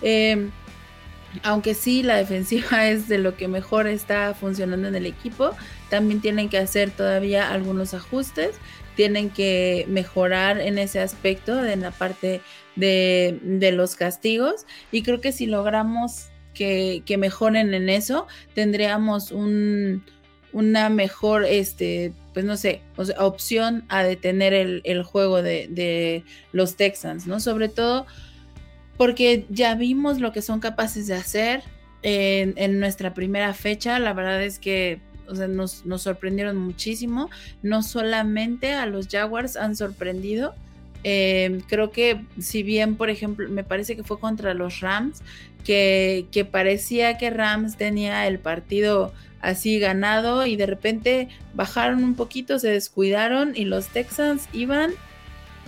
B: em, aunque sí la defensiva es de lo que mejor está funcionando en el equipo, también tienen que hacer todavía algunos ajustes, tienen que mejorar en ese aspecto, en la parte de, de los castigos, y creo que si logramos que, mejoren en eso, tendríamos un, una mejor, este, pues no sé, opción a detener el, juego de, los Texans, ¿no? Sobre todo porque ya vimos lo que son capaces de hacer en, nuestra primera fecha. La verdad es que nos, nos, sorprendieron muchísimo. No solamente a los Jaguars han sorprendido. Eh, creo que si bien, por ejemplo, me parece que fue contra los Rams, que, parecía que Rams tenía el partido así ganado y de repente bajaron un poquito, se descuidaron y los Texans iban,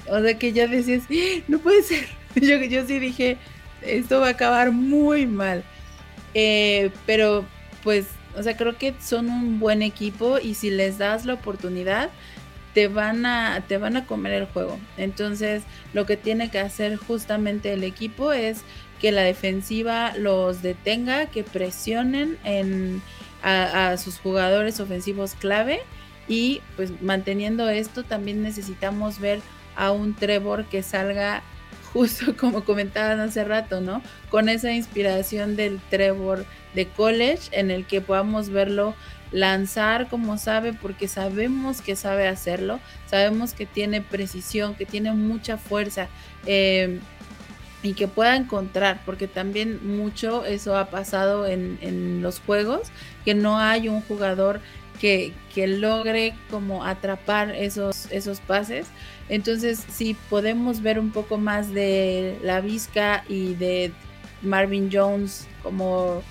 B: o sea que ya decías, ¡Ah! no puede ser. Yo, yo sí dije, esto va a acabar muy mal. Eh, pero pues, o sea, creo que son un buen equipo y si les das la oportunidad, te van a, te van a comer el juego. Entonces, lo que tiene que hacer justamente el equipo es que la defensiva los detenga, que presionen en, a, sus jugadores ofensivos clave. Y pues manteniendo esto también necesitamos ver a un Trevor que salga justo como comentaban hace rato, ¿no? Con esa inspiración del Trevor de college en el que podamos verlo lanzar como sabe porque sabemos que sabe hacerlo, sabemos que tiene precisión, que tiene mucha fuerza. Eh, y que pueda encontrar, porque también mucho eso ha pasado en, en los juegos, que no hay un jugador que, que, logre como atrapar esos, esos pases. Entonces, si podemos ver un poco más de la Vizca y de Marvin Jones como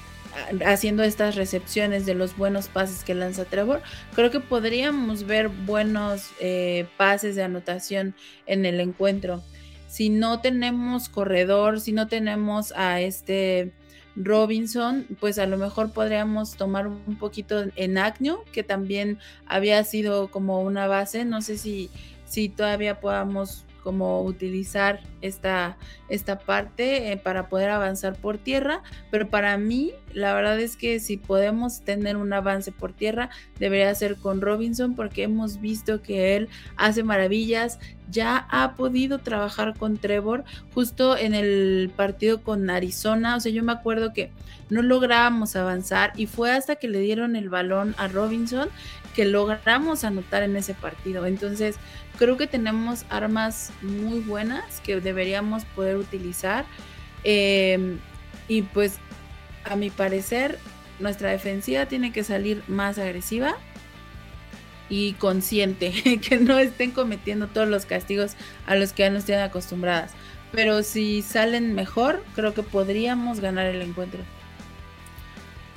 B: haciendo estas recepciones de los buenos pases que lanza Trevor, creo que podríamos ver buenos eh, pases de anotación en el encuentro. Si no tenemos corredor, si no tenemos a este Robinson, pues a lo mejor podríamos tomar un poquito en Agnew, que también había sido como una base. No sé si, si todavía podamos como utilizar esta, esta parte eh, para poder avanzar por tierra, pero para mí la verdad es que si podemos tener un avance por tierra debería ser con Robinson porque hemos visto que él hace maravillas, ya ha podido trabajar con Trevor justo en el partido con Arizona, o sea yo me acuerdo que no lográbamos avanzar y fue hasta que le dieron el balón a Robinson que logramos anotar en ese partido. Entonces, creo que tenemos armas muy buenas que deberíamos poder utilizar. Eh, y pues, a mi parecer, nuestra defensiva tiene que salir más agresiva y consciente, que no estén cometiendo todos los castigos a los que ya nos tienen acostumbradas. Pero si salen mejor, creo que podríamos ganar el encuentro.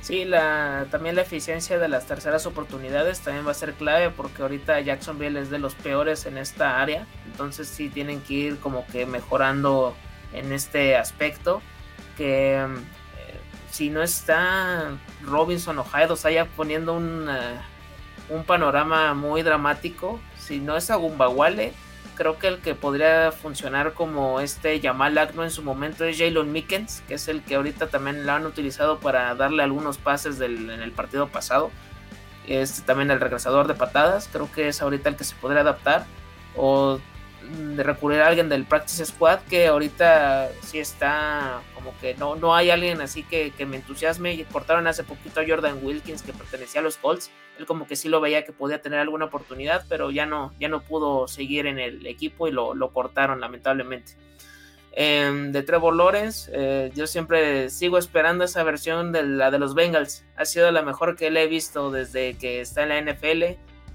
A: Sí, la, también la eficiencia de las terceras oportunidades también va a ser clave porque ahorita Jacksonville es de los peores en esta área. Entonces sí tienen que ir como que mejorando en este aspecto. Que eh, si no está Robinson o Hyde, o poniendo un, un panorama muy dramático. Si no es Agumbawale, creo que el que podría funcionar como este Yamal Agno en su momento es Jalen Mickens, que es el que ahorita también lo han utilizado para darle algunos pases en el partido pasado. Es también el regresador de patadas, creo que es ahorita el que se podría adaptar. O recurrir a alguien del Practice Squad que ahorita sí está como que no, no hay alguien así que, que me entusiasme. Cortaron hace poquito a Jordan Wilkins que pertenecía a los Colts. Él como que sí lo veía que podía tener alguna oportunidad, pero ya no, ya no pudo seguir en el equipo y lo, lo cortaron lamentablemente. Em, de Trevor Lawrence, eh, yo siempre sigo esperando esa versión de la de los Bengals. Ha sido la mejor que le he visto desde que está en la NFL.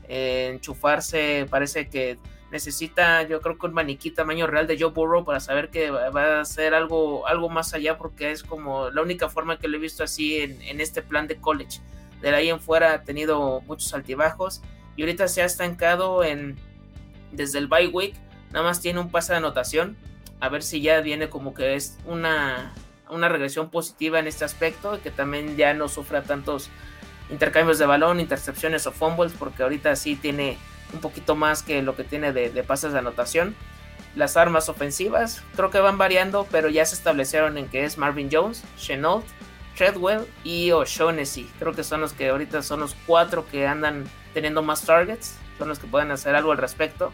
A: Eh, enchufarse parece que necesita yo creo que un maniquí tamaño real de Joe Burrow para saber que va a ser algo, algo más allá porque es como la única forma que lo he visto así en, este plan de college. De ahí en fuera ha tenido muchos altibajos y ahorita se ha estancado en desde el bye week, nada más tiene un pase de anotación, a ver si ya viene como que es una, una regresión positiva en este aspecto, que también ya no sufra tantos intercambios de balón, intercepciones o fumbles, porque ahorita sí tiene un poquito más que lo que tiene de, pases de anotación. Las armas ofensivas creo que van variando, pero ya se establecieron en que es Marvin Jones, Chenault, Treadwell y O'Shaughnessy. Creo que son los que ahorita son los cuatro que andan teniendo más targets, son los que pueden hacer algo al respecto.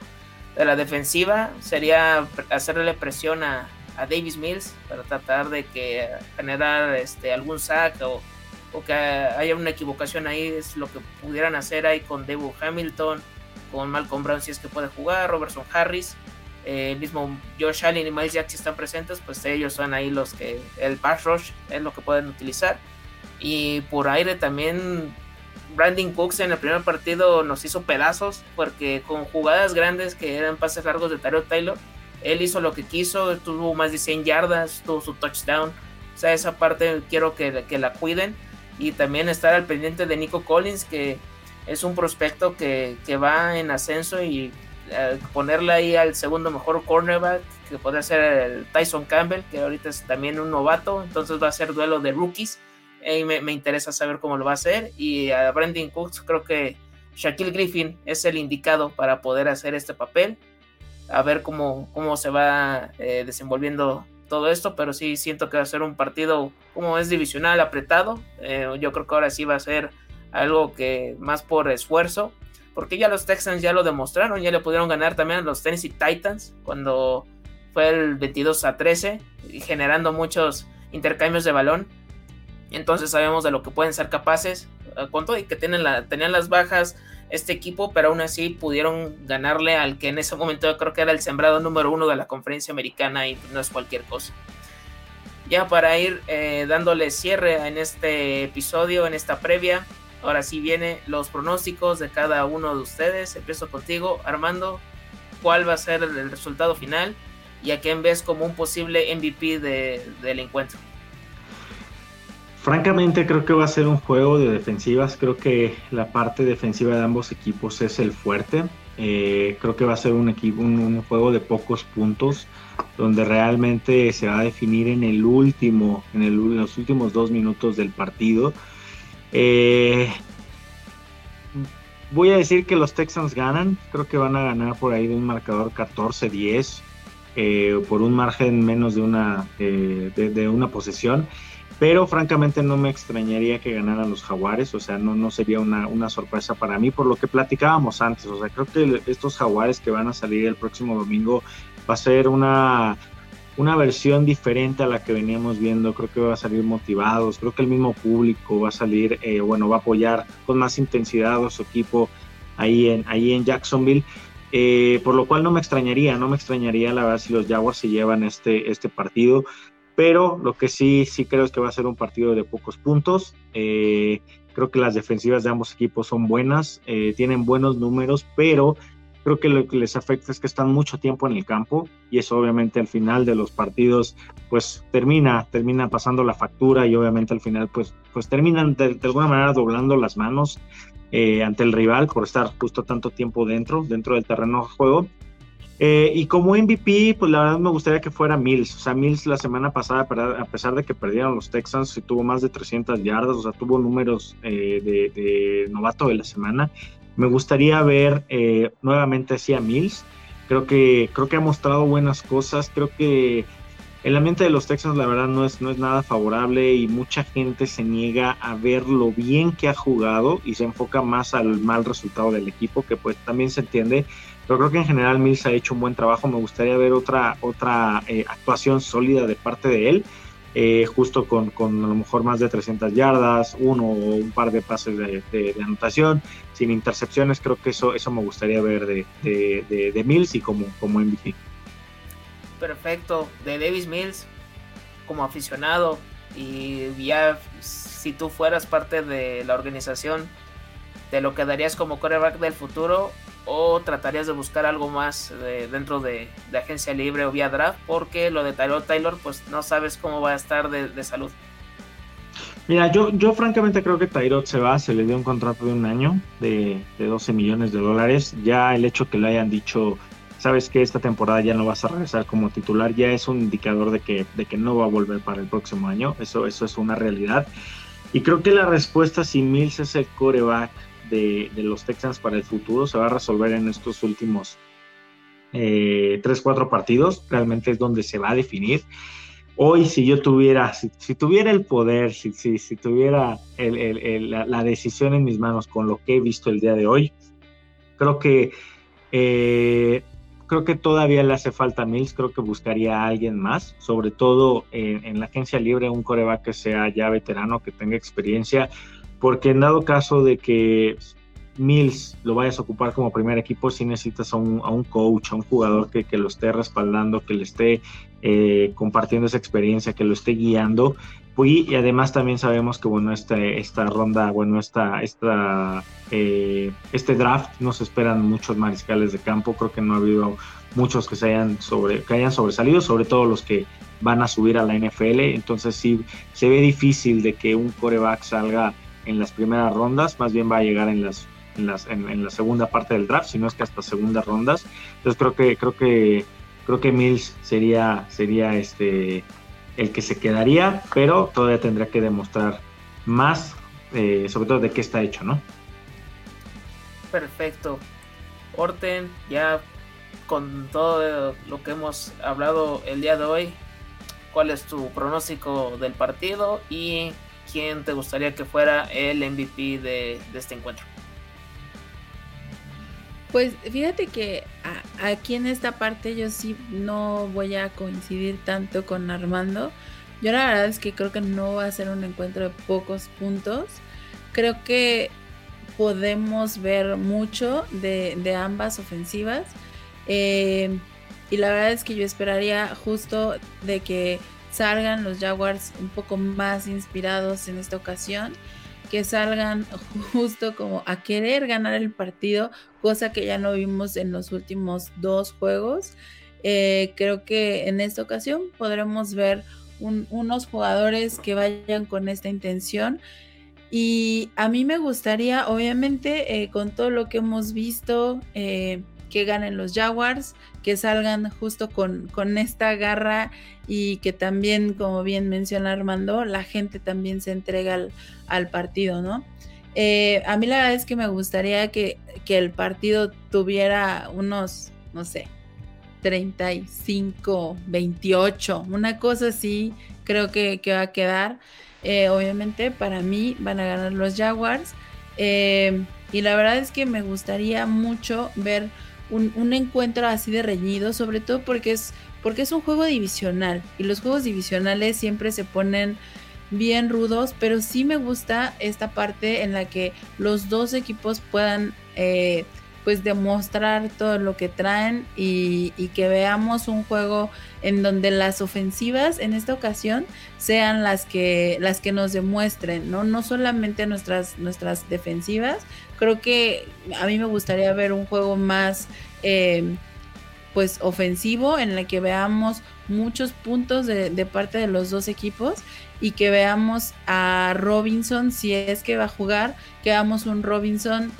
A: De la defensiva sería hacerle presión a, Davis Mills para tratar de que generar este, algún sack o, o, que haya una equivocación ahí, es lo que pudieran hacer ahí con Debo Hamilton con Malcolm Brown si es que puede jugar, Robertson Harris, eh, el mismo Josh Allen y Miles Jack están presentes, pues ellos son ahí los que el pass rush es lo que pueden utilizar. Y por aire también Brandon Cooks en el primer partido nos hizo pedazos porque con jugadas grandes que eran pases largos de Tyrell Taylor, él hizo lo que quiso, tuvo más de 100 yardas, tuvo su touchdown. O sea, esa parte quiero que, que la cuiden y también estar al pendiente de Nico Collins que es un prospecto que, va en ascenso y eh, ponerle ahí al segundo mejor cornerback, que podría ser el Tyson Campbell, que ahorita es también un novato, entonces va a ser duelo de rookies. Y me, me, interesa saber cómo lo va a hacer. Y a Brandon Cooks creo que Shaquille Griffin es el indicado para poder hacer este papel. A ver cómo, cómo se va eh, desenvolviendo todo esto, pero sí siento que va a ser un partido como es divisional apretado. Eh, yo creo que ahora sí va a ser algo que más por esfuerzo, porque ya los Texans ya lo demostraron, ya le pudieron ganar también a los Tennessee Titans cuando fue el 22 a 13, generando muchos intercambios de balón. Entonces sabemos de lo que pueden ser capaces, eh, con todo y que tienen tenían las bajas este equipo, pero aún así pudieron ganarle al que en ese momento yo creo que era el sembrado número uno de la conferencia americana y no es cualquier cosa. Ya para ir eh, dándole cierre en este episodio, en esta previa, ahora sí viene los pronósticos de cada uno de ustedes. Empiezo contigo, Armando. ¿Cuál va a ser el resultado final? ¿Y a quién ves como un posible MVP del encuentro?
C: Francamente creo que va a ser un juego de defensivas, creo que la parte defensiva de ambos equipos es el fuerte, eh, creo que va a ser un, equipo, un, juego de pocos puntos donde realmente se va a definir en el último, en, los últimos dos minutos del partido. Eh, voy a decir que los Texans ganan, creo que van a ganar por ahí de un marcador 14-10, eh, por un margen menos de una, de una posesión. Pero francamente no me extrañaría que ganaran los jaguares, o sea, no, no sería una, una, sorpresa para mí por lo que platicábamos antes, o sea, creo que estos jaguares que van a salir el próximo domingo va a ser una, una versión diferente a la que veníamos viendo, creo que va a salir motivados, creo que el mismo público va a salir, eh, bueno, va a apoyar con más intensidad a su equipo ahí en, ahí en Jacksonville. Eh, por lo cual no me extrañaría, no me extrañaría la verdad si los Jaguars se llevan este, este partido pero lo que sí, sí creo es que va a ser un partido de pocos puntos. Eh, creo que las defensivas de ambos equipos son buenas, tienen buenos números, pero creo que lo que les afecta es que están mucho tiempo en el campo y eso obviamente al final de los partidos pues termina, termina pasando la factura y obviamente al final pues, pues terminan de, alguna manera doblando las manos eh, ante el rival por estar justo tanto tiempo dentro, dentro del terreno de juego eh, y como MVP, pues la verdad me gustaría que fuera Mills. O sea, Mills la semana pasada, a pesar de que perdieron los Texans, tuvo más de 300 yardas, o sea, tuvo números eh, de, novato de la semana. Me gustaría ver eh, nuevamente así a Mills. Creo que, creo que ha mostrado buenas cosas. Creo que el ambiente de los Texans, la verdad, no es, no es nada favorable y mucha gente se niega a ver lo bien que ha jugado y se enfoca más al mal resultado del equipo, que pues también se entiende pero creo que en general Mills ha hecho un buen trabajo. Me gustaría ver otra, otra eh, actuación sólida de parte de él, eh, justo con, con, a lo mejor más de 300 yardas, uno o un par de pases de, anotación, sin intercepciones. Creo que eso, eso me gustaría ver de, de, Mills y como, como MVP.
A: Perfecto, de Davis Mills como aficionado y ya si tú fueras parte de la organización, ¿te lo quedarías como coreback del futuro o tratarías de buscar algo más dentro de, agencia libre o vía draft porque lo de Taylor Taylor pues no sabes cómo va a estar de, salud.
C: Mira, yo, yo francamente creo que Tyrod se va, se le dio un contrato de un año de, 12 millones de dólares. Ya el hecho que le hayan dicho, sabes que esta temporada ya no vas a regresar como titular, ya es un indicador de que, de que no va a volver para el próximo año. Eso, eso es una realidad. Y creo que la respuesta, si Mills es el coreback de, los Texans para el futuro se va a resolver en estos últimos eh, 3-4 partidos. Realmente es donde se va a definir. Hoy, si yo tuviera, si, tuviera el poder, si, si, tuviera la, decisión en mis manos con lo que he visto el día de hoy, creo que eh, creo que todavía le hace falta a Mills, creo que buscaría a alguien más, sobre todo en, en la agencia libre, un coreback que sea ya veterano, que tenga experiencia, porque en dado caso de que Mills lo vayas a ocupar como primer equipo, sí necesitas a un, coach, a un jugador que, lo esté respaldando, que le esté eh, compartiendo esa experiencia, que lo esté guiando. Y, además también sabemos que bueno, este, esta ronda, bueno, esta, esta, eh, este draft nos esperan muchos mariscales de campo. Creo que no ha habido muchos que se hayan sobre, que hayan sobresalido, sobre todo los que van a subir a la NFL. Entonces sí se ve difícil de que un coreback salga en las primeras rondas, más bien va a llegar en las en, la segunda parte del draft, sino es que hasta segundas rondas. Entonces creo que creo que creo que Mills sería sería este el que se quedaría, pero todavía tendrá que demostrar más, eh, sobre todo de qué está hecho, ¿no?
A: Perfecto. Orten, ya con todo lo que hemos hablado el día de hoy, ¿cuál es tu pronóstico del partido y quién te gustaría que fuera el MVP de, este encuentro?
B: Pues fíjate que aquí en esta parte yo sí no voy a coincidir tanto con Armando. Yo la verdad es que creo que no va a ser un encuentro de pocos puntos. Creo que podemos ver mucho de, ambas ofensivas. Eh, y la verdad es que yo esperaría justo de que salgan los Jaguars un poco más inspirados en esta ocasión, que salgan justo como a querer ganar el partido, cosa que ya no vimos en los últimos dos juegos. Eh, creo que en esta ocasión podremos ver unos jugadores que vayan con esta intención. Y a mí me gustaría, obviamente, eh, con todo lo que hemos visto, eh, que ganen los Jaguars, que salgan justo con, con esta garra y que también, como bien menciona Armando, la gente también se entrega al, partido, ¿no? Eh, a mí la verdad es que me gustaría que, el partido tuviera unos, no sé, 35, 28, una cosa así creo que, va a quedar. Eh, obviamente para mí van a ganar los Jaguars. Eh, y la verdad es que me gustaría mucho ver un, encuentro así de reñido, sobre todo porque es, porque es un juego divisional y los juegos divisionales siempre se ponen bien rudos, pero sí me gusta esta parte en la que los dos equipos puedan eh, pues demostrar todo lo que traen y, que veamos un juego en donde las ofensivas en esta ocasión sean las que las que nos demuestren, no no solamente nuestras nuestras defensivas. Creo que a mí me gustaría ver un juego más eh, pues ofensivo en el que veamos muchos puntos de, parte de los dos equipos y que veamos a Robinson si es que va a jugar, que veamos un Robinson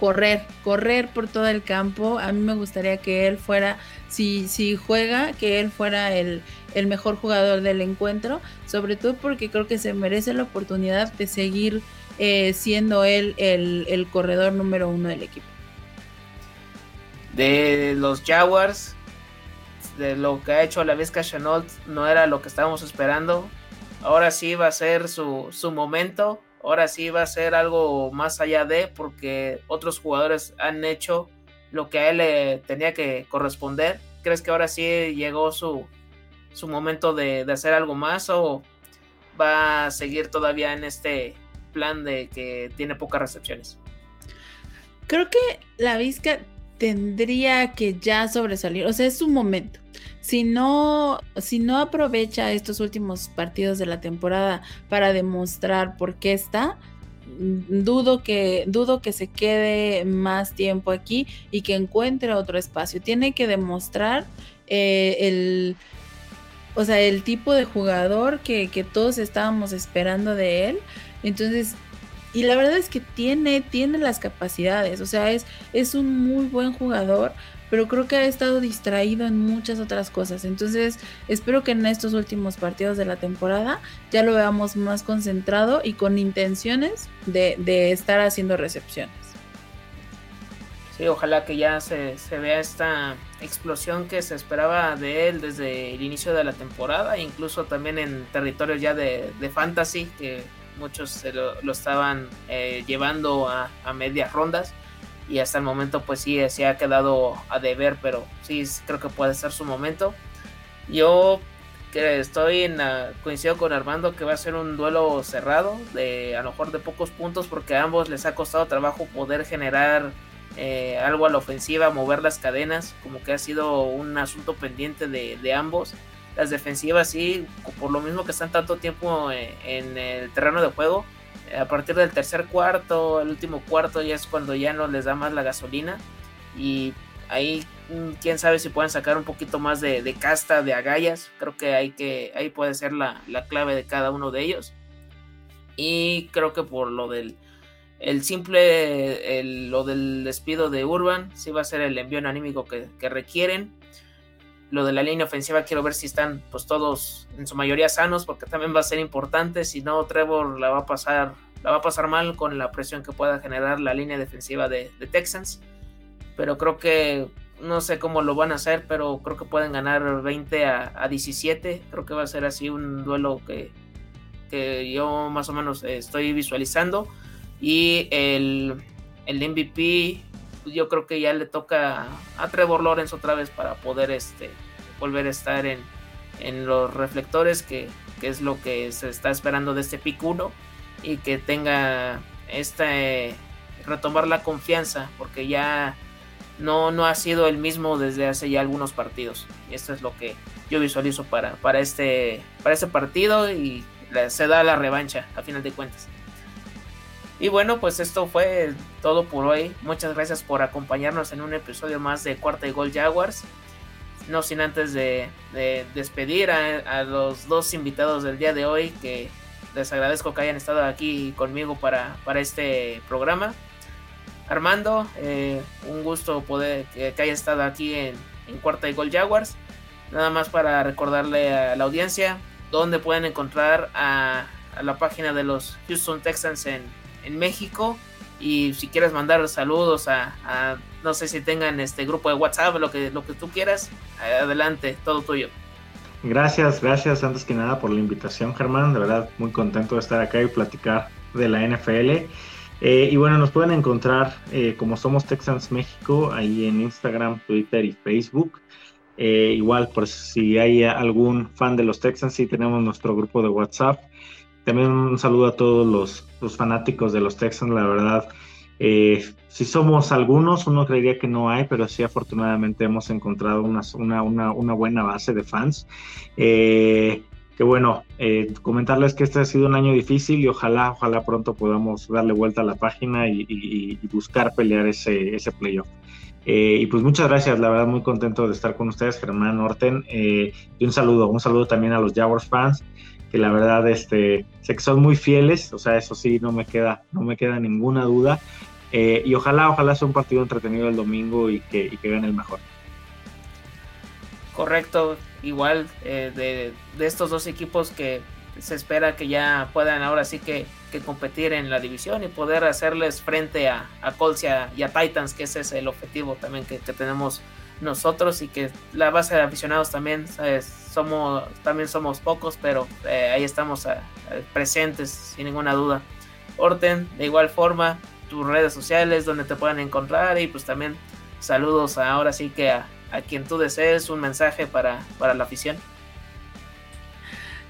B: correr, correr por todo el campo. A mí me gustaría que él fuera, si, si juega, que él fuera el, mejor jugador del encuentro, sobre todo porque creo que se merece la oportunidad de seguir eh, siendo él el, corredor número uno del equipo.
A: De los Jaguars, de lo que ha hecho la Vizca Chenault, no era lo que estábamos esperando. Ahora sí va a ser su, su momento ahora sí va a ser algo más allá de, porque otros jugadores han hecho lo que a él le tenía que corresponder. ¿Crees que ahora sí llegó su, su momento de, hacer algo más o va a seguir todavía en este plan de que tiene pocas recepciones?
B: Creo que la Vizca tendría que ya sobresalir, o sea, es su momento. Si no, si no aprovecha estos últimos partidos de la temporada para demostrar por qué está, dudo que, dudo que se quede más tiempo aquí y que encuentre otro espacio. Tiene que demostrar eh, el, o sea, el tipo de jugador que, que todos estábamos esperando de él. Entonces, y la verdad es que tiene, tiene las capacidades, o sea, es, es un muy buen jugador, pero creo que ha estado distraído en muchas otras cosas. Entonces, espero que en estos últimos partidos de la temporada ya lo veamos más concentrado y con intenciones de, de estar haciendo recepciones.
A: Sí, ojalá que ya se, se, vea esta explosión que se esperaba de él desde el inicio de la temporada, incluso también en territorios ya de, de fantasy, que muchos se lo, estaban eh, llevando a, medias rondas y hasta el momento pues sí se ha quedado a deber pero sí creo que puede ser su momento. Yo que estoy en coincido con Armando que va a ser un duelo cerrado de a lo mejor de pocos puntos porque a ambos les ha costado trabajo poder generar eh, algo a la ofensiva mover las cadenas como que ha sido un asunto pendiente de, de ambos las defensivas sí, por lo mismo que están tanto tiempo eh, en, el terreno de juego, eh, a partir del tercer cuarto, el último cuarto ya es cuando ya no les da más la gasolina. Y ahí mm, quién sabe si pueden sacar un poquito más de, casta, de agallas, creo que, hay que ahí puede ser la, clave de cada uno de ellos. Y creo que por lo del el simple, lo del despido de Urban, sí va a ser el envío anímico que, que, requieren. Lo de la línea ofensiva, quiero ver si están pues todos en su mayoría sanos, porque también va a ser importante. Si no, Trevor la va a pasar, la va a pasar mal con la presión que pueda generar la línea defensiva de, de Texans. Pero creo que no sé cómo lo van a hacer, pero creo que pueden ganar 20 a, 17. Creo que va a ser así un duelo que, yo más o menos estoy visualizando. Y el, el MVP, yo creo que ya le toca a Trevor Lawrence otra vez para poder este, volver a estar en, los reflectores, que, es lo que se está esperando de este pick 1. Y que tenga este retomar la confianza, porque ya no, no ha sido el mismo desde hace ya algunos partidos. Y esto es lo que yo visualizo para, para, este, para este partido y se da la revancha a final de cuentas. Y bueno, pues esto fue todo por hoy. Muchas gracias por acompañarnos en un episodio más de Cuarta y Gol Jaguars. No sin antes de, despedir a, a, los dos invitados del día de hoy, que les agradezco que hayan estado aquí conmigo para, para este programa. Armando, eh, un gusto poder que, haya estado aquí en, Cuarta y Gol Jaguars. Nada más para recordarle a la audiencia dónde pueden encontrar a, la página de los Houston Texans en, México. Y si quieres mandar saludos a, no sé si tengan este grupo de WhatsApp, lo que, lo que tú quieras, adelante, todo tuyo.
C: Gracias, gracias antes que nada por la invitación, Germán. De verdad, muy contento de estar acá y platicar de la NFL. Eh, y bueno, nos pueden encontrar eh, como Somos Texans México ahí en Instagram, Twitter y Facebook. Eh, igual, por si hay algún fan de los Texans, sí tenemos nuestro grupo de WhatsApp. También un saludo a todos los, fanáticos de los Texans, la verdad. si somos algunos, uno creería que no hay, pero sí afortunadamente hemos encontrado una, una, una buena base de fans que bueno, eh, comentarles que este ha sido un año difícil y ojalá, ojalá pronto podamos darle vuelta a la página y, buscar pelear ese, ese playoff. Eh, y pues muchas gracias, la verdad muy contento de estar con ustedes, Germán Orten. Eh, y un saludo, un saludo también a los Jaguars fans, que la verdad este, sé que son muy fieles, o sea, eso sí, no me queda, no me queda ninguna duda. y ojalá, ojalá sea un partido entretenido el domingo y que, y que gane el mejor.
A: Correcto, igual eh, de, estos dos equipos que se espera que ya puedan ahora sí que, competir en la división y poder hacerles frente a, a Colts y a, Titans, que ese es el objetivo también que, tenemos nosotros y que la base de aficionados también somos también somos pocos, pero eh, ahí estamos eh, presentes sin ninguna duda. Orten, de igual forma, tus redes sociales donde te puedan encontrar y pues también saludos ahora sí que a, a quien tú desees un mensaje para, la afición.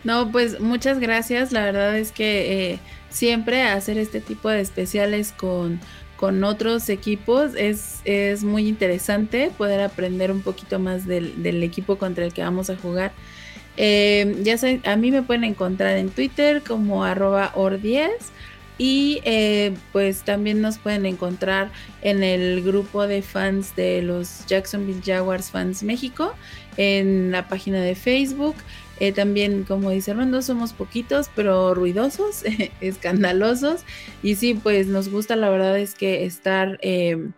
B: No, pues muchas gracias. La verdad es que eh, siempre hacer este tipo de especiales con, con otros equipos es, es, muy interesante poder aprender un poquito más del, equipo contra el que vamos a jugar. Eh, ya a mí me pueden encontrar en Twitter como arroba or10 y eh, pues también nos pueden encontrar en el grupo de fans de los Jacksonville Jaguars Fans México, en la página de Facebook. Eh, también, como dice Armando, somos poquitos, pero ruidosos, escandalosos. Y sí, pues nos gusta, la verdad es que estar eh,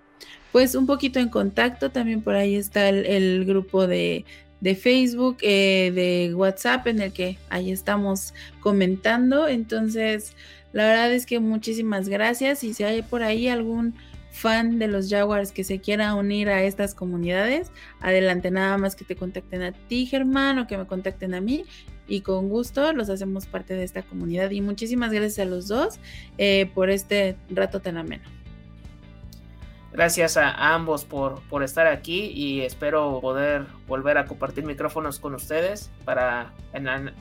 B: pues un poquito en contacto. También por ahí está el, grupo de, de Facebook, de WhatsApp, en el que ahí estamos comentando. Entonces, la verdad es que muchísimas gracias y si hay por ahí algún fan de los Jaguars que se quiera unir a estas comunidades, adelante nada más que te contacten a ti Germán o que me contacten a mí y con gusto los hacemos parte de esta comunidad y muchísimas gracias a los dos eh, por este rato tan ameno.
A: Gracias a ambos por, por estar aquí y espero poder volver a compartir micrófonos con ustedes para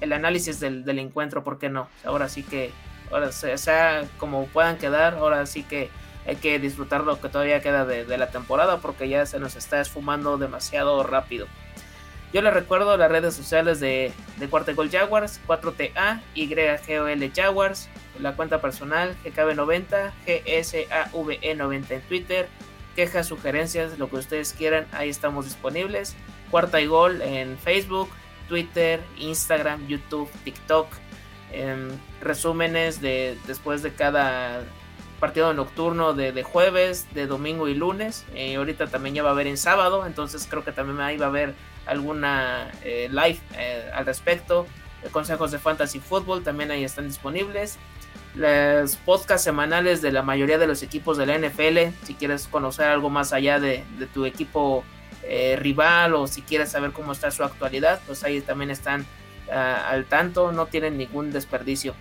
A: el análisis del, del encuentro, ¿por qué no? Ahora sí que ahora sea, como puedan quedar, ahora sí que hay que disfrutar lo que todavía queda de, la temporada porque ya se nos está esfumando demasiado rápido. Yo les recuerdo las redes sociales de, de Cuarta Gol Jaguars, 4TA, YGOL Jaguars, la cuenta personal GKB90, GSAVE90 en Twitter, quejas, sugerencias, lo que ustedes quieran, ahí estamos disponibles. Cuarta y Gol en Facebook, Twitter, Instagram, YouTube, TikTok resúmenes de después de cada partido nocturno de, jueves, de domingo y lunes. Eh, ahorita también ya va a haber en sábado, entonces creo que también ahí va a haber alguna eh, live eh, al respecto. Consejos de Fantasy Football también ahí están disponibles. Los podcasts semanales de la mayoría de los equipos de la NFL. Si quieres conocer algo más allá de, tu equipo rival o si quieres saber cómo está su actualidad, pues ahí también están ah, al tanto. No tienen ningún desperdicio.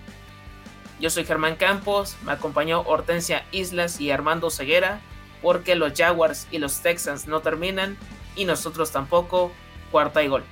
A: Yo soy Germán Campos, me acompañó Hortensia Islas y Armando Ceguera, porque los Jaguars y los Texans no terminan y nosotros tampoco. Cuarta y gol.